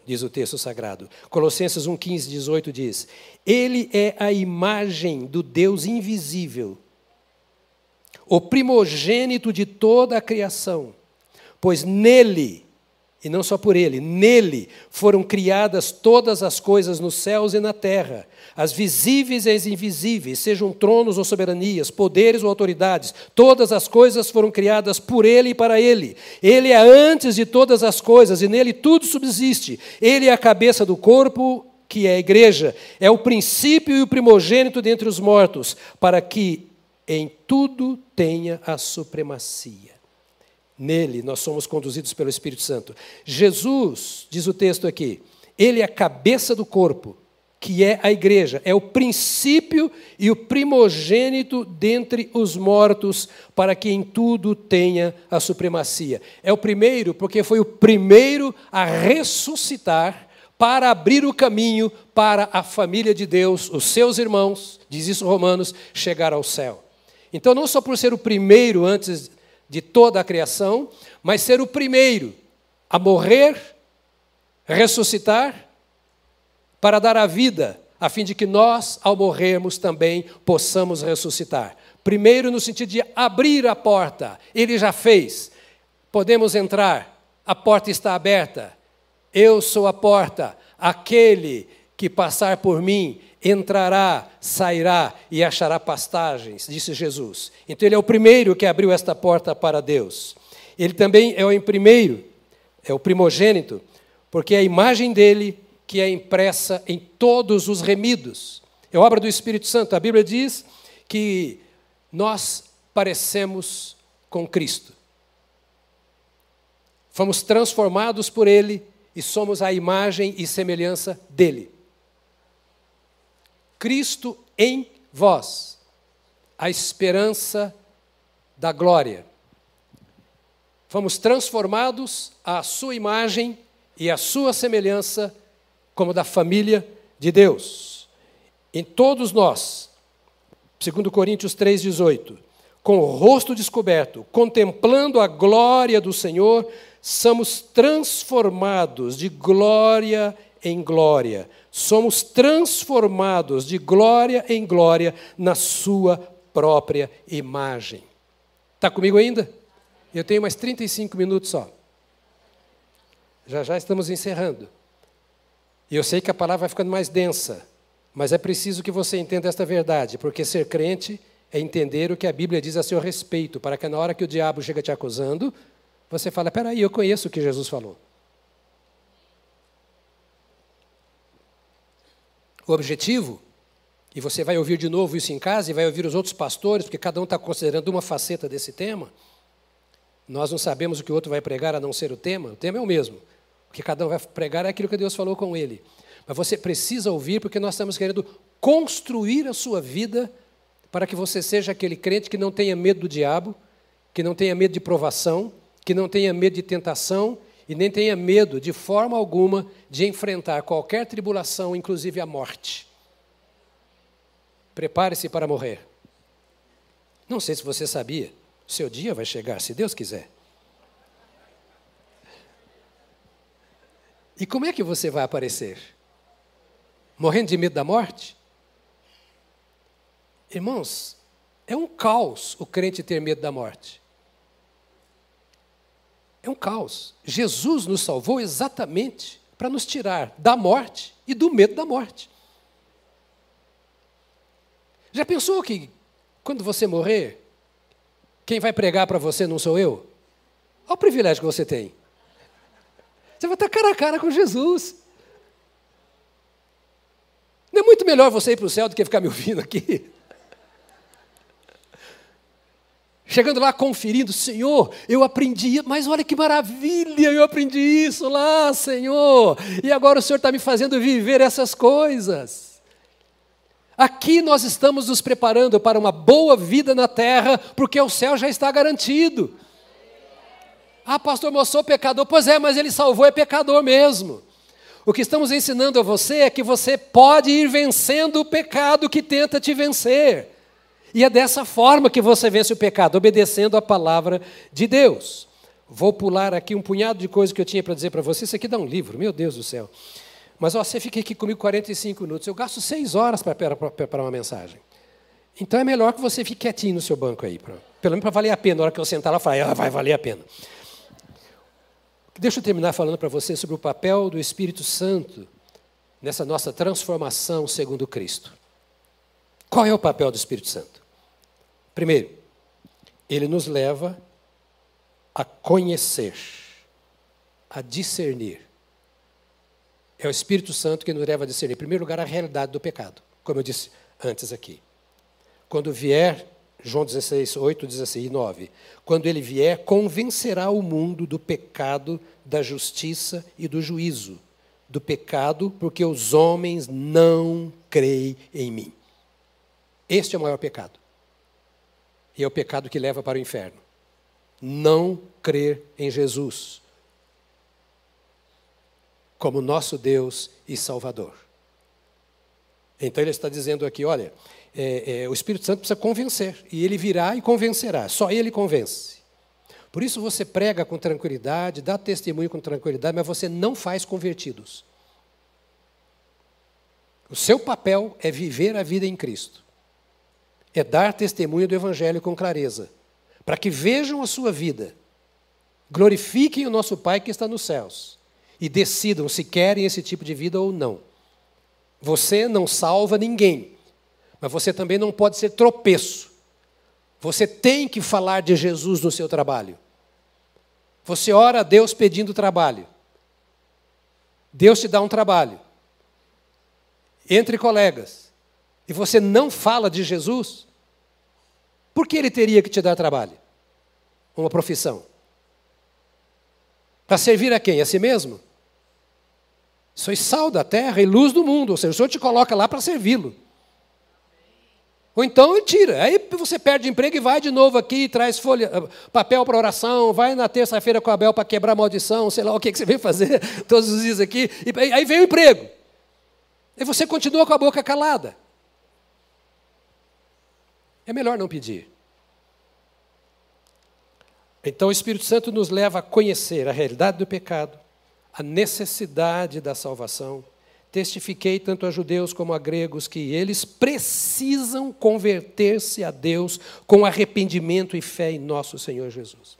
diz o texto sagrado. Colossenses 1, 15, 18 diz: Ele é a imagem do Deus invisível, o primogênito de toda a criação, pois nele e não só por ele, nele foram criadas todas as coisas nos céus e na terra, as visíveis e as invisíveis, sejam tronos ou soberanias, poderes ou autoridades, todas as coisas foram criadas por ele e para ele. Ele é antes de todas as coisas e nele tudo subsiste. Ele é a cabeça do corpo, que é a igreja, é o princípio e o primogênito dentre os mortos, para que em tudo tenha a supremacia. Nele nós somos conduzidos pelo Espírito Santo. Jesus, diz o texto aqui, ele é a cabeça do corpo, que é a igreja, é o princípio e o primogênito dentre os mortos, para que em tudo tenha a supremacia. É o primeiro, porque foi o primeiro a ressuscitar para abrir o caminho para a família de Deus, os seus irmãos, diz isso Romanos, chegar ao céu. Então, não só por ser o primeiro antes de toda a criação, mas ser o primeiro a morrer, ressuscitar, para dar a vida, a fim de que nós, ao morrermos, também possamos ressuscitar. Primeiro, no sentido de abrir a porta, ele já fez. Podemos entrar, a porta está aberta. Eu sou a porta, aquele que passar por mim entrará, sairá e achará pastagens, disse Jesus. Então ele é o primeiro que abriu esta porta para Deus. Ele também é o primeiro, é o primogênito, porque é a imagem dele que é impressa em todos os remidos. É obra do Espírito Santo. A Bíblia diz que nós parecemos com Cristo. Fomos transformados por ele e somos a imagem e semelhança dele. Cristo em vós, a esperança da glória. Fomos transformados à sua imagem e à sua semelhança, como da família de Deus. Em todos nós, segundo Coríntios 3:18, com o rosto descoberto, contemplando a glória do Senhor, somos transformados de glória em glória, somos transformados de glória em glória na Sua própria imagem. Está comigo ainda? Eu tenho mais 35 minutos só. Já já estamos encerrando. E eu sei que a palavra vai ficando mais densa, mas é preciso que você entenda esta verdade, porque ser crente é entender o que a Bíblia diz a seu respeito, para que na hora que o diabo chega te acusando, você fala: peraí, eu conheço o que Jesus falou. O objetivo, e você vai ouvir de novo isso em casa e vai ouvir os outros pastores, porque cada um está considerando uma faceta desse tema. Nós não sabemos o que o outro vai pregar a não ser o tema, o tema é o mesmo. O que cada um vai pregar é aquilo que Deus falou com ele. Mas você precisa ouvir, porque nós estamos querendo construir a sua vida para que você seja aquele crente que não tenha medo do diabo, que não tenha medo de provação, que não tenha medo de tentação e nem tenha medo, de forma alguma, de enfrentar qualquer tribulação, inclusive a morte. Prepare-se para morrer. Não sei se você sabia, seu dia vai chegar, se Deus quiser. E como é que você vai aparecer? Morrendo de medo da morte? Irmãos, é um caos o crente ter medo da morte. É um caos. Jesus nos salvou exatamente para nos tirar da morte e do medo da morte. Já pensou que quando você morrer, quem vai pregar para você não sou eu? Olha o privilégio que você tem. Você vai estar cara a cara com Jesus. Não é muito melhor você ir para o céu do que ficar me ouvindo aqui? Chegando lá, conferindo, Senhor, eu aprendi, mas olha que maravilha, eu aprendi isso lá, Senhor, e agora o Senhor está me fazendo viver essas coisas. Aqui nós estamos nos preparando para uma boa vida na terra, porque o céu já está garantido. Ah, pastor, eu sou pecador. Pois é, mas ele salvou, é pecador mesmo. O que estamos ensinando a você é que você pode ir vencendo o pecado que tenta te vencer. E é dessa forma que você vence o pecado, obedecendo a palavra de Deus. Vou pular aqui um punhado de coisas que eu tinha para dizer para você. Isso aqui dá um livro, meu Deus do céu. Mas ó, você fica aqui comigo 45 minutos. Eu gasto seis horas para preparar uma mensagem. Então é melhor que você fique quietinho no seu banco aí. Pra, pelo menos para valer a pena. Na hora que eu sentar lá, falar, ah, vai valer a pena. Deixa eu terminar falando para você sobre o papel do Espírito Santo nessa nossa transformação segundo Cristo. Qual é o papel do Espírito Santo? Primeiro, ele nos leva a conhecer, a discernir. É o Espírito Santo que nos leva a discernir, em primeiro lugar, a realidade do pecado, como eu disse antes aqui. Quando vier, João 16, 8, 16 e 9, quando ele vier, convencerá o mundo do pecado, da justiça e do juízo. Do pecado, porque os homens não creem em mim. Este é o maior pecado. E é o pecado que leva para o inferno. Não crer em Jesus como nosso Deus e Salvador. Então ele está dizendo aqui: olha, é, é, o Espírito Santo precisa convencer, e ele virá e convencerá, só ele convence. Por isso você prega com tranquilidade, dá testemunho com tranquilidade, mas você não faz convertidos. O seu papel é viver a vida em Cristo é dar testemunho do Evangelho com clareza, para que vejam a sua vida, glorifiquem o nosso Pai que está nos céus e decidam se querem esse tipo de vida ou não. Você não salva ninguém, mas você também não pode ser tropeço. Você tem que falar de Jesus no seu trabalho. Você ora a Deus pedindo trabalho. Deus te dá um trabalho. Entre colegas e você não fala de Jesus, por que ele teria que te dar trabalho? Uma profissão? Para servir a quem? A si mesmo? Sois sal da terra e luz do mundo, ou seja, o Senhor te coloca lá para servi-lo. Ou então ele tira. Aí você perde emprego e vai de novo aqui, traz folha, papel para oração, vai na terça-feira com a Bel para quebrar maldição, sei lá o que, que você vem fazer todos os dias aqui. E aí vem o emprego. E você continua com a boca calada. É melhor não pedir. Então o Espírito Santo nos leva a conhecer a realidade do pecado, a necessidade da salvação. Testifiquei tanto a judeus como a gregos que eles precisam converter-se a Deus com arrependimento e fé em nosso Senhor Jesus.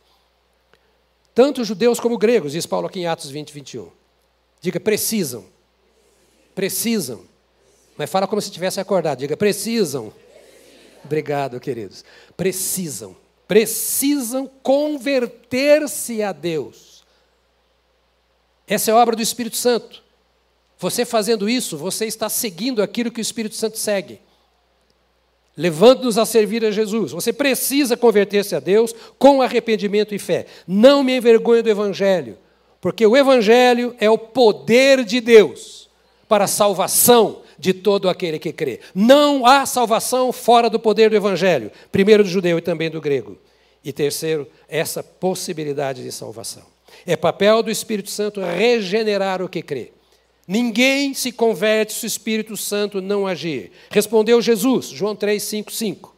Tanto judeus como gregos, diz Paulo aqui em Atos 20, 21. Diga, precisam. Precisam. Mas fala como se tivesse acordado. Diga, precisam Obrigado, queridos. Precisam, precisam converter-se a Deus. Essa é obra do Espírito Santo. Você fazendo isso, você está seguindo aquilo que o Espírito Santo segue, levando-nos a servir a Jesus. Você precisa converter-se a Deus com arrependimento e fé. Não me envergonhe do Evangelho, porque o Evangelho é o poder de Deus para a salvação de todo aquele que crê. Não há salvação fora do poder do Evangelho, primeiro do judeu e também do grego. E terceiro, essa possibilidade de salvação. É papel do Espírito Santo regenerar o que crê. Ninguém se converte se o Espírito Santo não agir. Respondeu Jesus, João 3, 5, 5.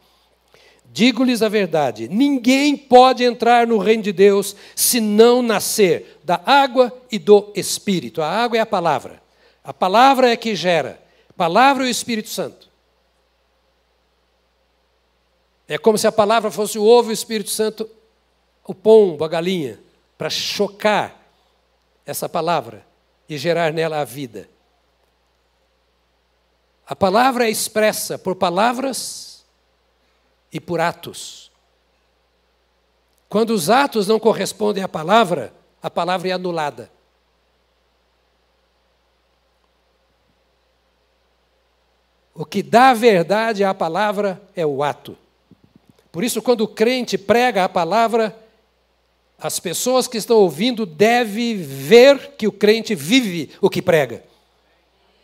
Digo-lhes a verdade: ninguém pode entrar no reino de Deus se não nascer da água e do Espírito. A água é a palavra. A palavra é que gera palavra e o Espírito Santo. É como se a palavra fosse o ovo e o Espírito Santo o pombo, a galinha, para chocar essa palavra e gerar nela a vida. A palavra é expressa por palavras e por atos. Quando os atos não correspondem à palavra, a palavra é anulada. O que dá verdade à palavra é o ato. Por isso, quando o crente prega a palavra, as pessoas que estão ouvindo devem ver que o crente vive o que prega.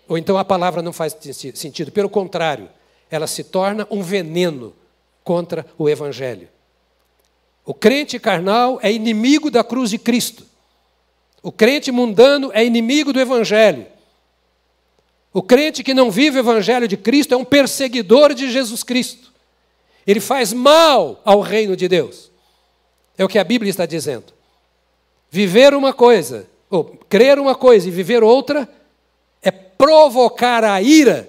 Ou então a palavra não faz sentido. Pelo contrário, ela se torna um veneno contra o Evangelho. O crente carnal é inimigo da cruz de Cristo. O crente mundano é inimigo do Evangelho. O crente que não vive o Evangelho de Cristo é um perseguidor de Jesus Cristo. Ele faz mal ao reino de Deus. É o que a Bíblia está dizendo. Viver uma coisa, ou crer uma coisa e viver outra, é provocar a ira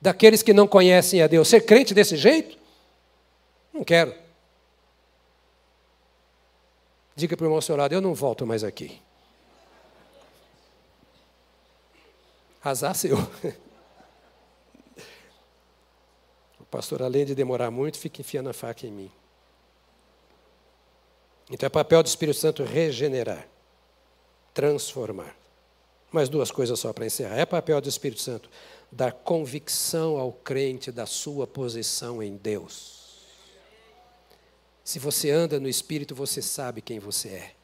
daqueles que não conhecem a Deus. Ser crente desse jeito? Não quero. Diga para o irmão seu lado: eu não volto mais aqui. Azar seu. O pastor, além de demorar muito, fica enfiando a faca em mim. Então é papel do Espírito Santo regenerar, transformar. Mais duas coisas só para encerrar. É papel do Espírito Santo dar convicção ao crente da sua posição em Deus. Se você anda no Espírito, você sabe quem você é.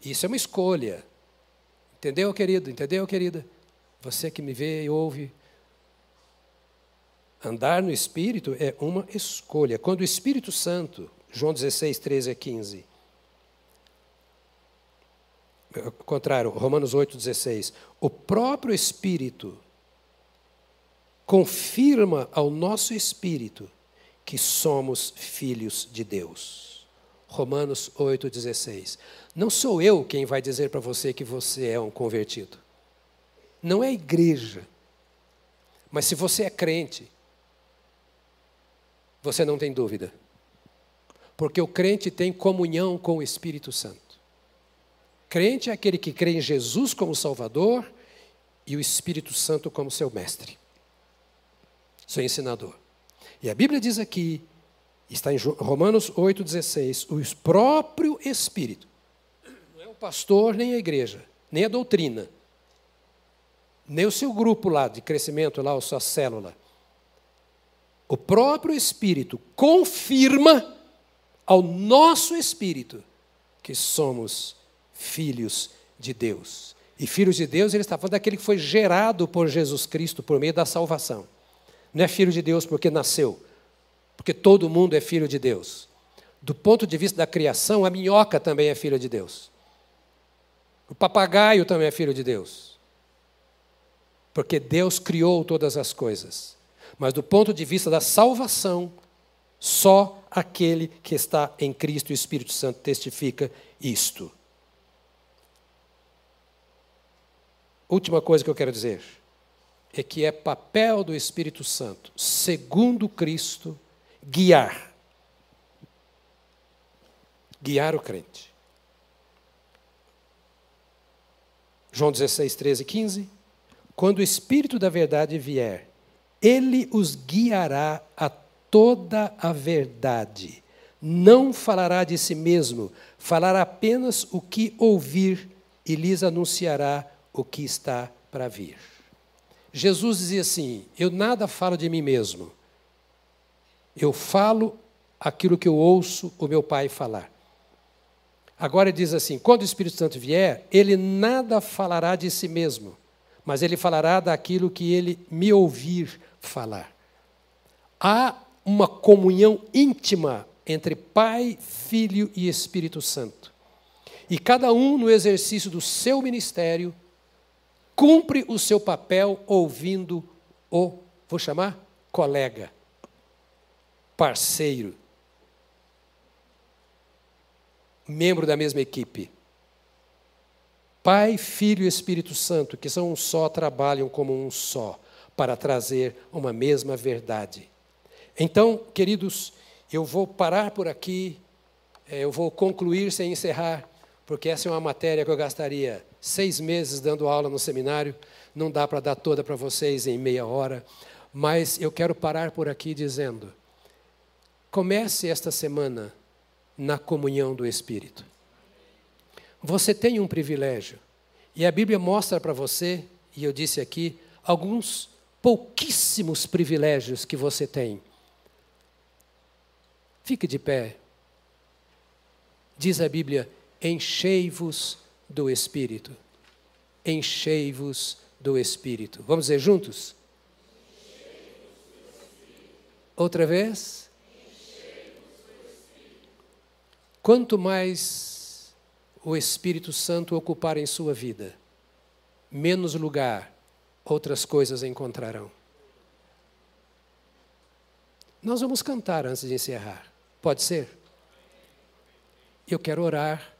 Isso é uma escolha. Entendeu, querido? Entendeu, querida? Você que me vê e ouve. Andar no Espírito é uma escolha. Quando o Espírito Santo, João 16, 13 a 15. Ao contrário, Romanos 8, 16. O próprio Espírito confirma ao nosso espírito que somos filhos de Deus. Romanos 8,16. Não sou eu quem vai dizer para você que você é um convertido. Não é igreja. Mas se você é crente, você não tem dúvida. Porque o crente tem comunhão com o Espírito Santo. Crente é aquele que crê em Jesus como Salvador e o Espírito Santo como seu mestre seu ensinador. E a Bíblia diz aqui, está em Romanos 8,16, o próprio Espírito, não é o pastor nem a igreja, nem a doutrina, nem o seu grupo lá de crescimento, lá, a sua célula. O próprio Espírito confirma ao nosso espírito que somos filhos de Deus. E filhos de Deus, ele está falando daquele que foi gerado por Jesus Cristo por meio da salvação. Não é filho de Deus porque nasceu, porque todo mundo é filho de Deus. Do ponto de vista da criação, a minhoca também é filha de Deus. O papagaio também é filho de Deus. Porque Deus criou todas as coisas. Mas do ponto de vista da salvação, só aquele que está em Cristo e o Espírito Santo testifica isto. Última coisa que eu quero dizer é que é papel do Espírito Santo, segundo Cristo, guiar. Guiar o crente. João 16, 13 e 15. Quando o Espírito da verdade vier, ele os guiará a toda a verdade. Não falará de si mesmo, falará apenas o que ouvir e lhes anunciará o que está para vir. Jesus dizia assim: Eu nada falo de mim mesmo, eu falo aquilo que eu ouço o meu Pai falar. Agora ele diz assim: quando o Espírito Santo vier, ele nada falará de si mesmo, mas ele falará daquilo que ele me ouvir falar. Há uma comunhão íntima entre Pai, Filho e Espírito Santo. E cada um, no exercício do seu ministério, cumpre o seu papel ouvindo o, vou chamar, colega, parceiro, membro da mesma equipe. Pai, Filho e Espírito Santo, que são um só, trabalham como um só, para trazer uma mesma verdade. Então, queridos, eu vou parar por aqui, eh, eu vou concluir sem encerrar, porque essa é uma matéria que eu gastaria seis meses dando aula no seminário, não dá para dar toda para vocês em meia hora, mas eu quero parar por aqui dizendo: comece esta semana na comunhão do Espírito. Você tem um privilégio, e a Bíblia mostra para você, e eu disse aqui, alguns pouquíssimos privilégios que você tem. Fique de pé. Diz a Bíblia: enchei-vos do Espírito. Enchei-vos do Espírito. Vamos dizer juntos? Outra vez? Quanto mais o Espírito Santo ocupar em sua vida, menos lugar outras coisas encontrarão. Nós vamos cantar antes de encerrar. Pode ser? Eu quero orar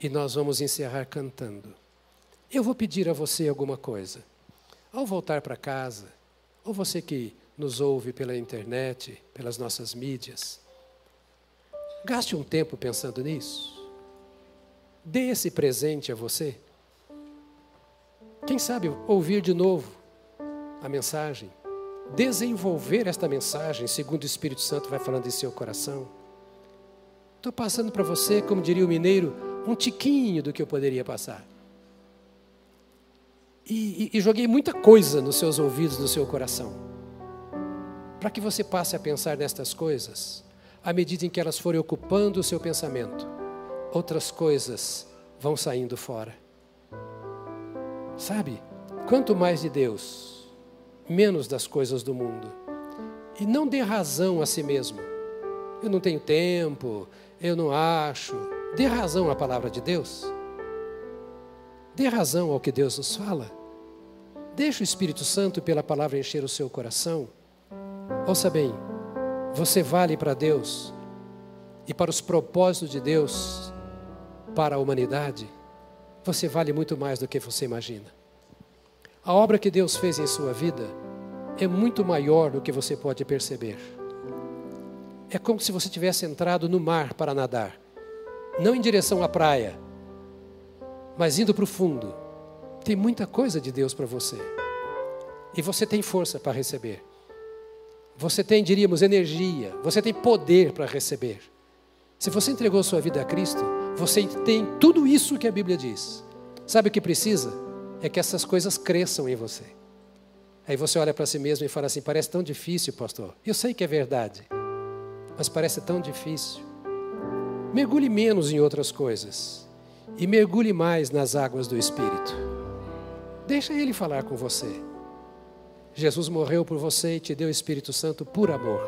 e nós vamos encerrar cantando. Eu vou pedir a você alguma coisa. Ao voltar para casa, ou você que nos ouve pela internet, pelas nossas mídias, gaste um tempo pensando nisso. Dê esse presente a você. Quem sabe ouvir de novo a mensagem, desenvolver esta mensagem segundo o Espírito Santo vai falando em seu coração. Estou passando para você, como diria o mineiro, um tiquinho do que eu poderia passar. E, e, e joguei muita coisa nos seus ouvidos, no seu coração. Para que você passe a pensar nestas coisas, à medida em que elas forem ocupando o seu pensamento, outras coisas vão saindo fora. Sabe? Quanto mais de Deus, menos das coisas do mundo. E não dê razão a si mesmo. Eu não tenho tempo, eu não acho. Dê razão à palavra de Deus. Dê razão ao que Deus nos fala. Deixe o Espírito Santo pela palavra encher o seu coração. Ouça bem, você vale para Deus e para os propósitos de Deus para a humanidade. Você vale muito mais do que você imagina. A obra que Deus fez em sua vida é muito maior do que você pode perceber. É como se você tivesse entrado no mar para nadar, não em direção à praia, mas indo para o fundo. Tem muita coisa de Deus para você. E você tem força para receber. Você tem, diríamos, energia. Você tem poder para receber. Se você entregou sua vida a Cristo, você tem tudo isso que a Bíblia diz. Sabe o que precisa? É que essas coisas cresçam em você. Aí você olha para si mesmo e fala assim: parece tão difícil, pastor. Eu sei que é verdade mas parece tão difícil. Mergulhe menos em outras coisas e mergulhe mais nas águas do Espírito. Deixa Ele falar com você. Jesus morreu por você e te deu o Espírito Santo por amor.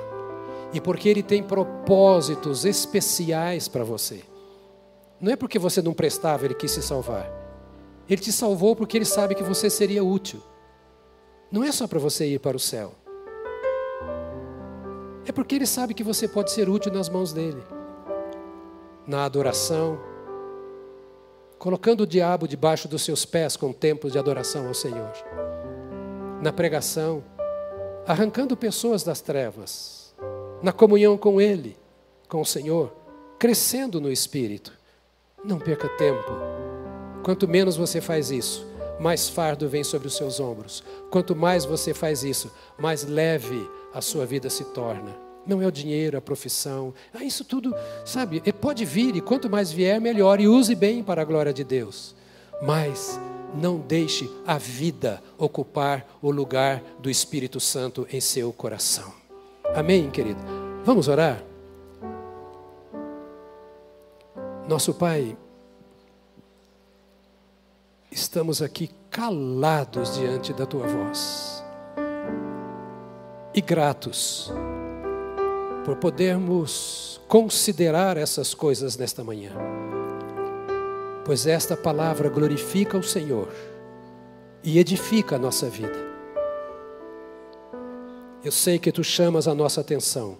E porque Ele tem propósitos especiais para você. Não é porque você não prestava, Ele quis se salvar. Ele te salvou porque Ele sabe que você seria útil. Não é só para você ir para o céu. É porque Ele sabe que você pode ser útil nas mãos dele. Na adoração, colocando o diabo debaixo dos seus pés com tempos de adoração ao Senhor. Na pregação, arrancando pessoas das trevas. Na comunhão com Ele, com o Senhor, crescendo no Espírito. Não perca tempo. Quanto menos você faz isso, mais fardo vem sobre os seus ombros. Quanto mais você faz isso, mais leve a sua vida se torna. Não é o dinheiro, a profissão. Ah, isso tudo, sabe, pode vir e quanto mais vier, melhor. E use bem para a glória de Deus. Mas não deixe a vida ocupar o lugar do Espírito Santo em seu coração. Amém, querido? Vamos orar? Nosso Pai, estamos aqui calados diante da tua voz e gratos por podermos considerar essas coisas nesta manhã, pois esta palavra glorifica o Senhor e edifica a nossa vida. Eu sei que tu chamas a nossa atenção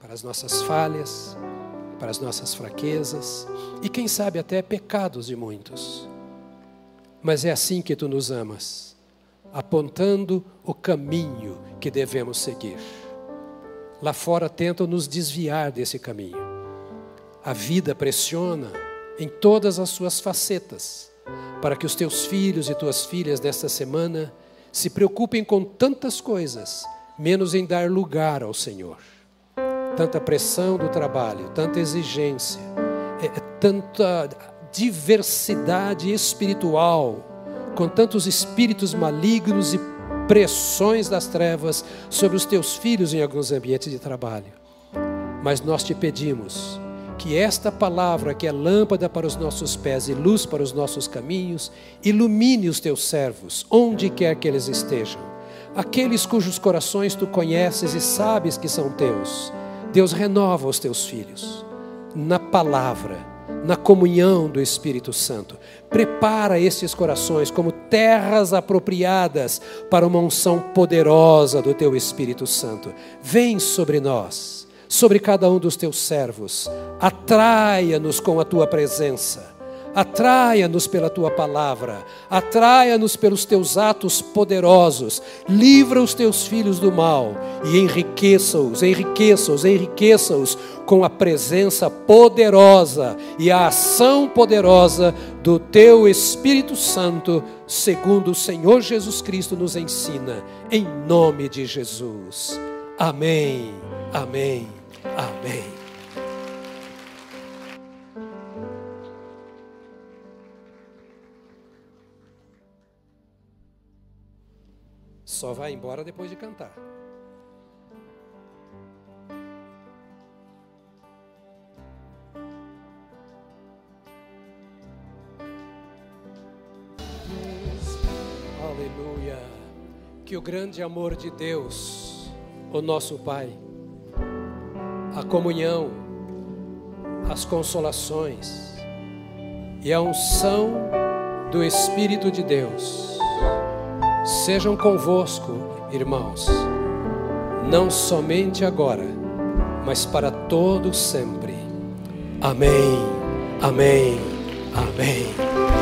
para as nossas falhas, para as nossas fraquezas e, quem sabe, até pecados de muitos. Mas é assim que tu nos amas, apontando o caminho que devemos seguir. Lá fora tentam nos desviar desse caminho. A vida pressiona em todas as suas facetas para que os teus filhos e tuas filhas desta semana se preocupem com tantas coisas, menos em dar lugar ao Senhor tanta pressão do trabalho, tanta exigência, é, é, tanta diversidade espiritual, com tantos espíritos malignos e pressões das trevas sobre os teus filhos em alguns ambientes de trabalho. Mas nós te pedimos que esta palavra, que é lâmpada para os nossos pés e luz para os nossos caminhos, ilumine os teus servos, onde quer que eles estejam, aqueles cujos corações tu conheces e sabes que são teus Deus renova os teus filhos na palavra, na comunhão do Espírito Santo. Prepara estes corações como terras apropriadas para uma unção poderosa do teu Espírito Santo. Vem sobre nós, sobre cada um dos teus servos, atraia-nos com a tua presença Atraia-nos pela tua palavra, atraia-nos pelos teus atos poderosos, livra os teus filhos do mal e enriqueça-os, enriqueça-os, enriqueça-os com a presença poderosa e a ação poderosa do teu Espírito Santo, segundo o Senhor Jesus Cristo nos ensina, em nome de Jesus. Amém, amém, amém. Só vai embora depois de cantar. Aleluia. Que o grande amor de Deus, o nosso Pai, a comunhão, as consolações e a unção do Espírito de Deus sejam convosco, irmãos, não somente agora, mas para todo sempre. Amém. Amém. Amém.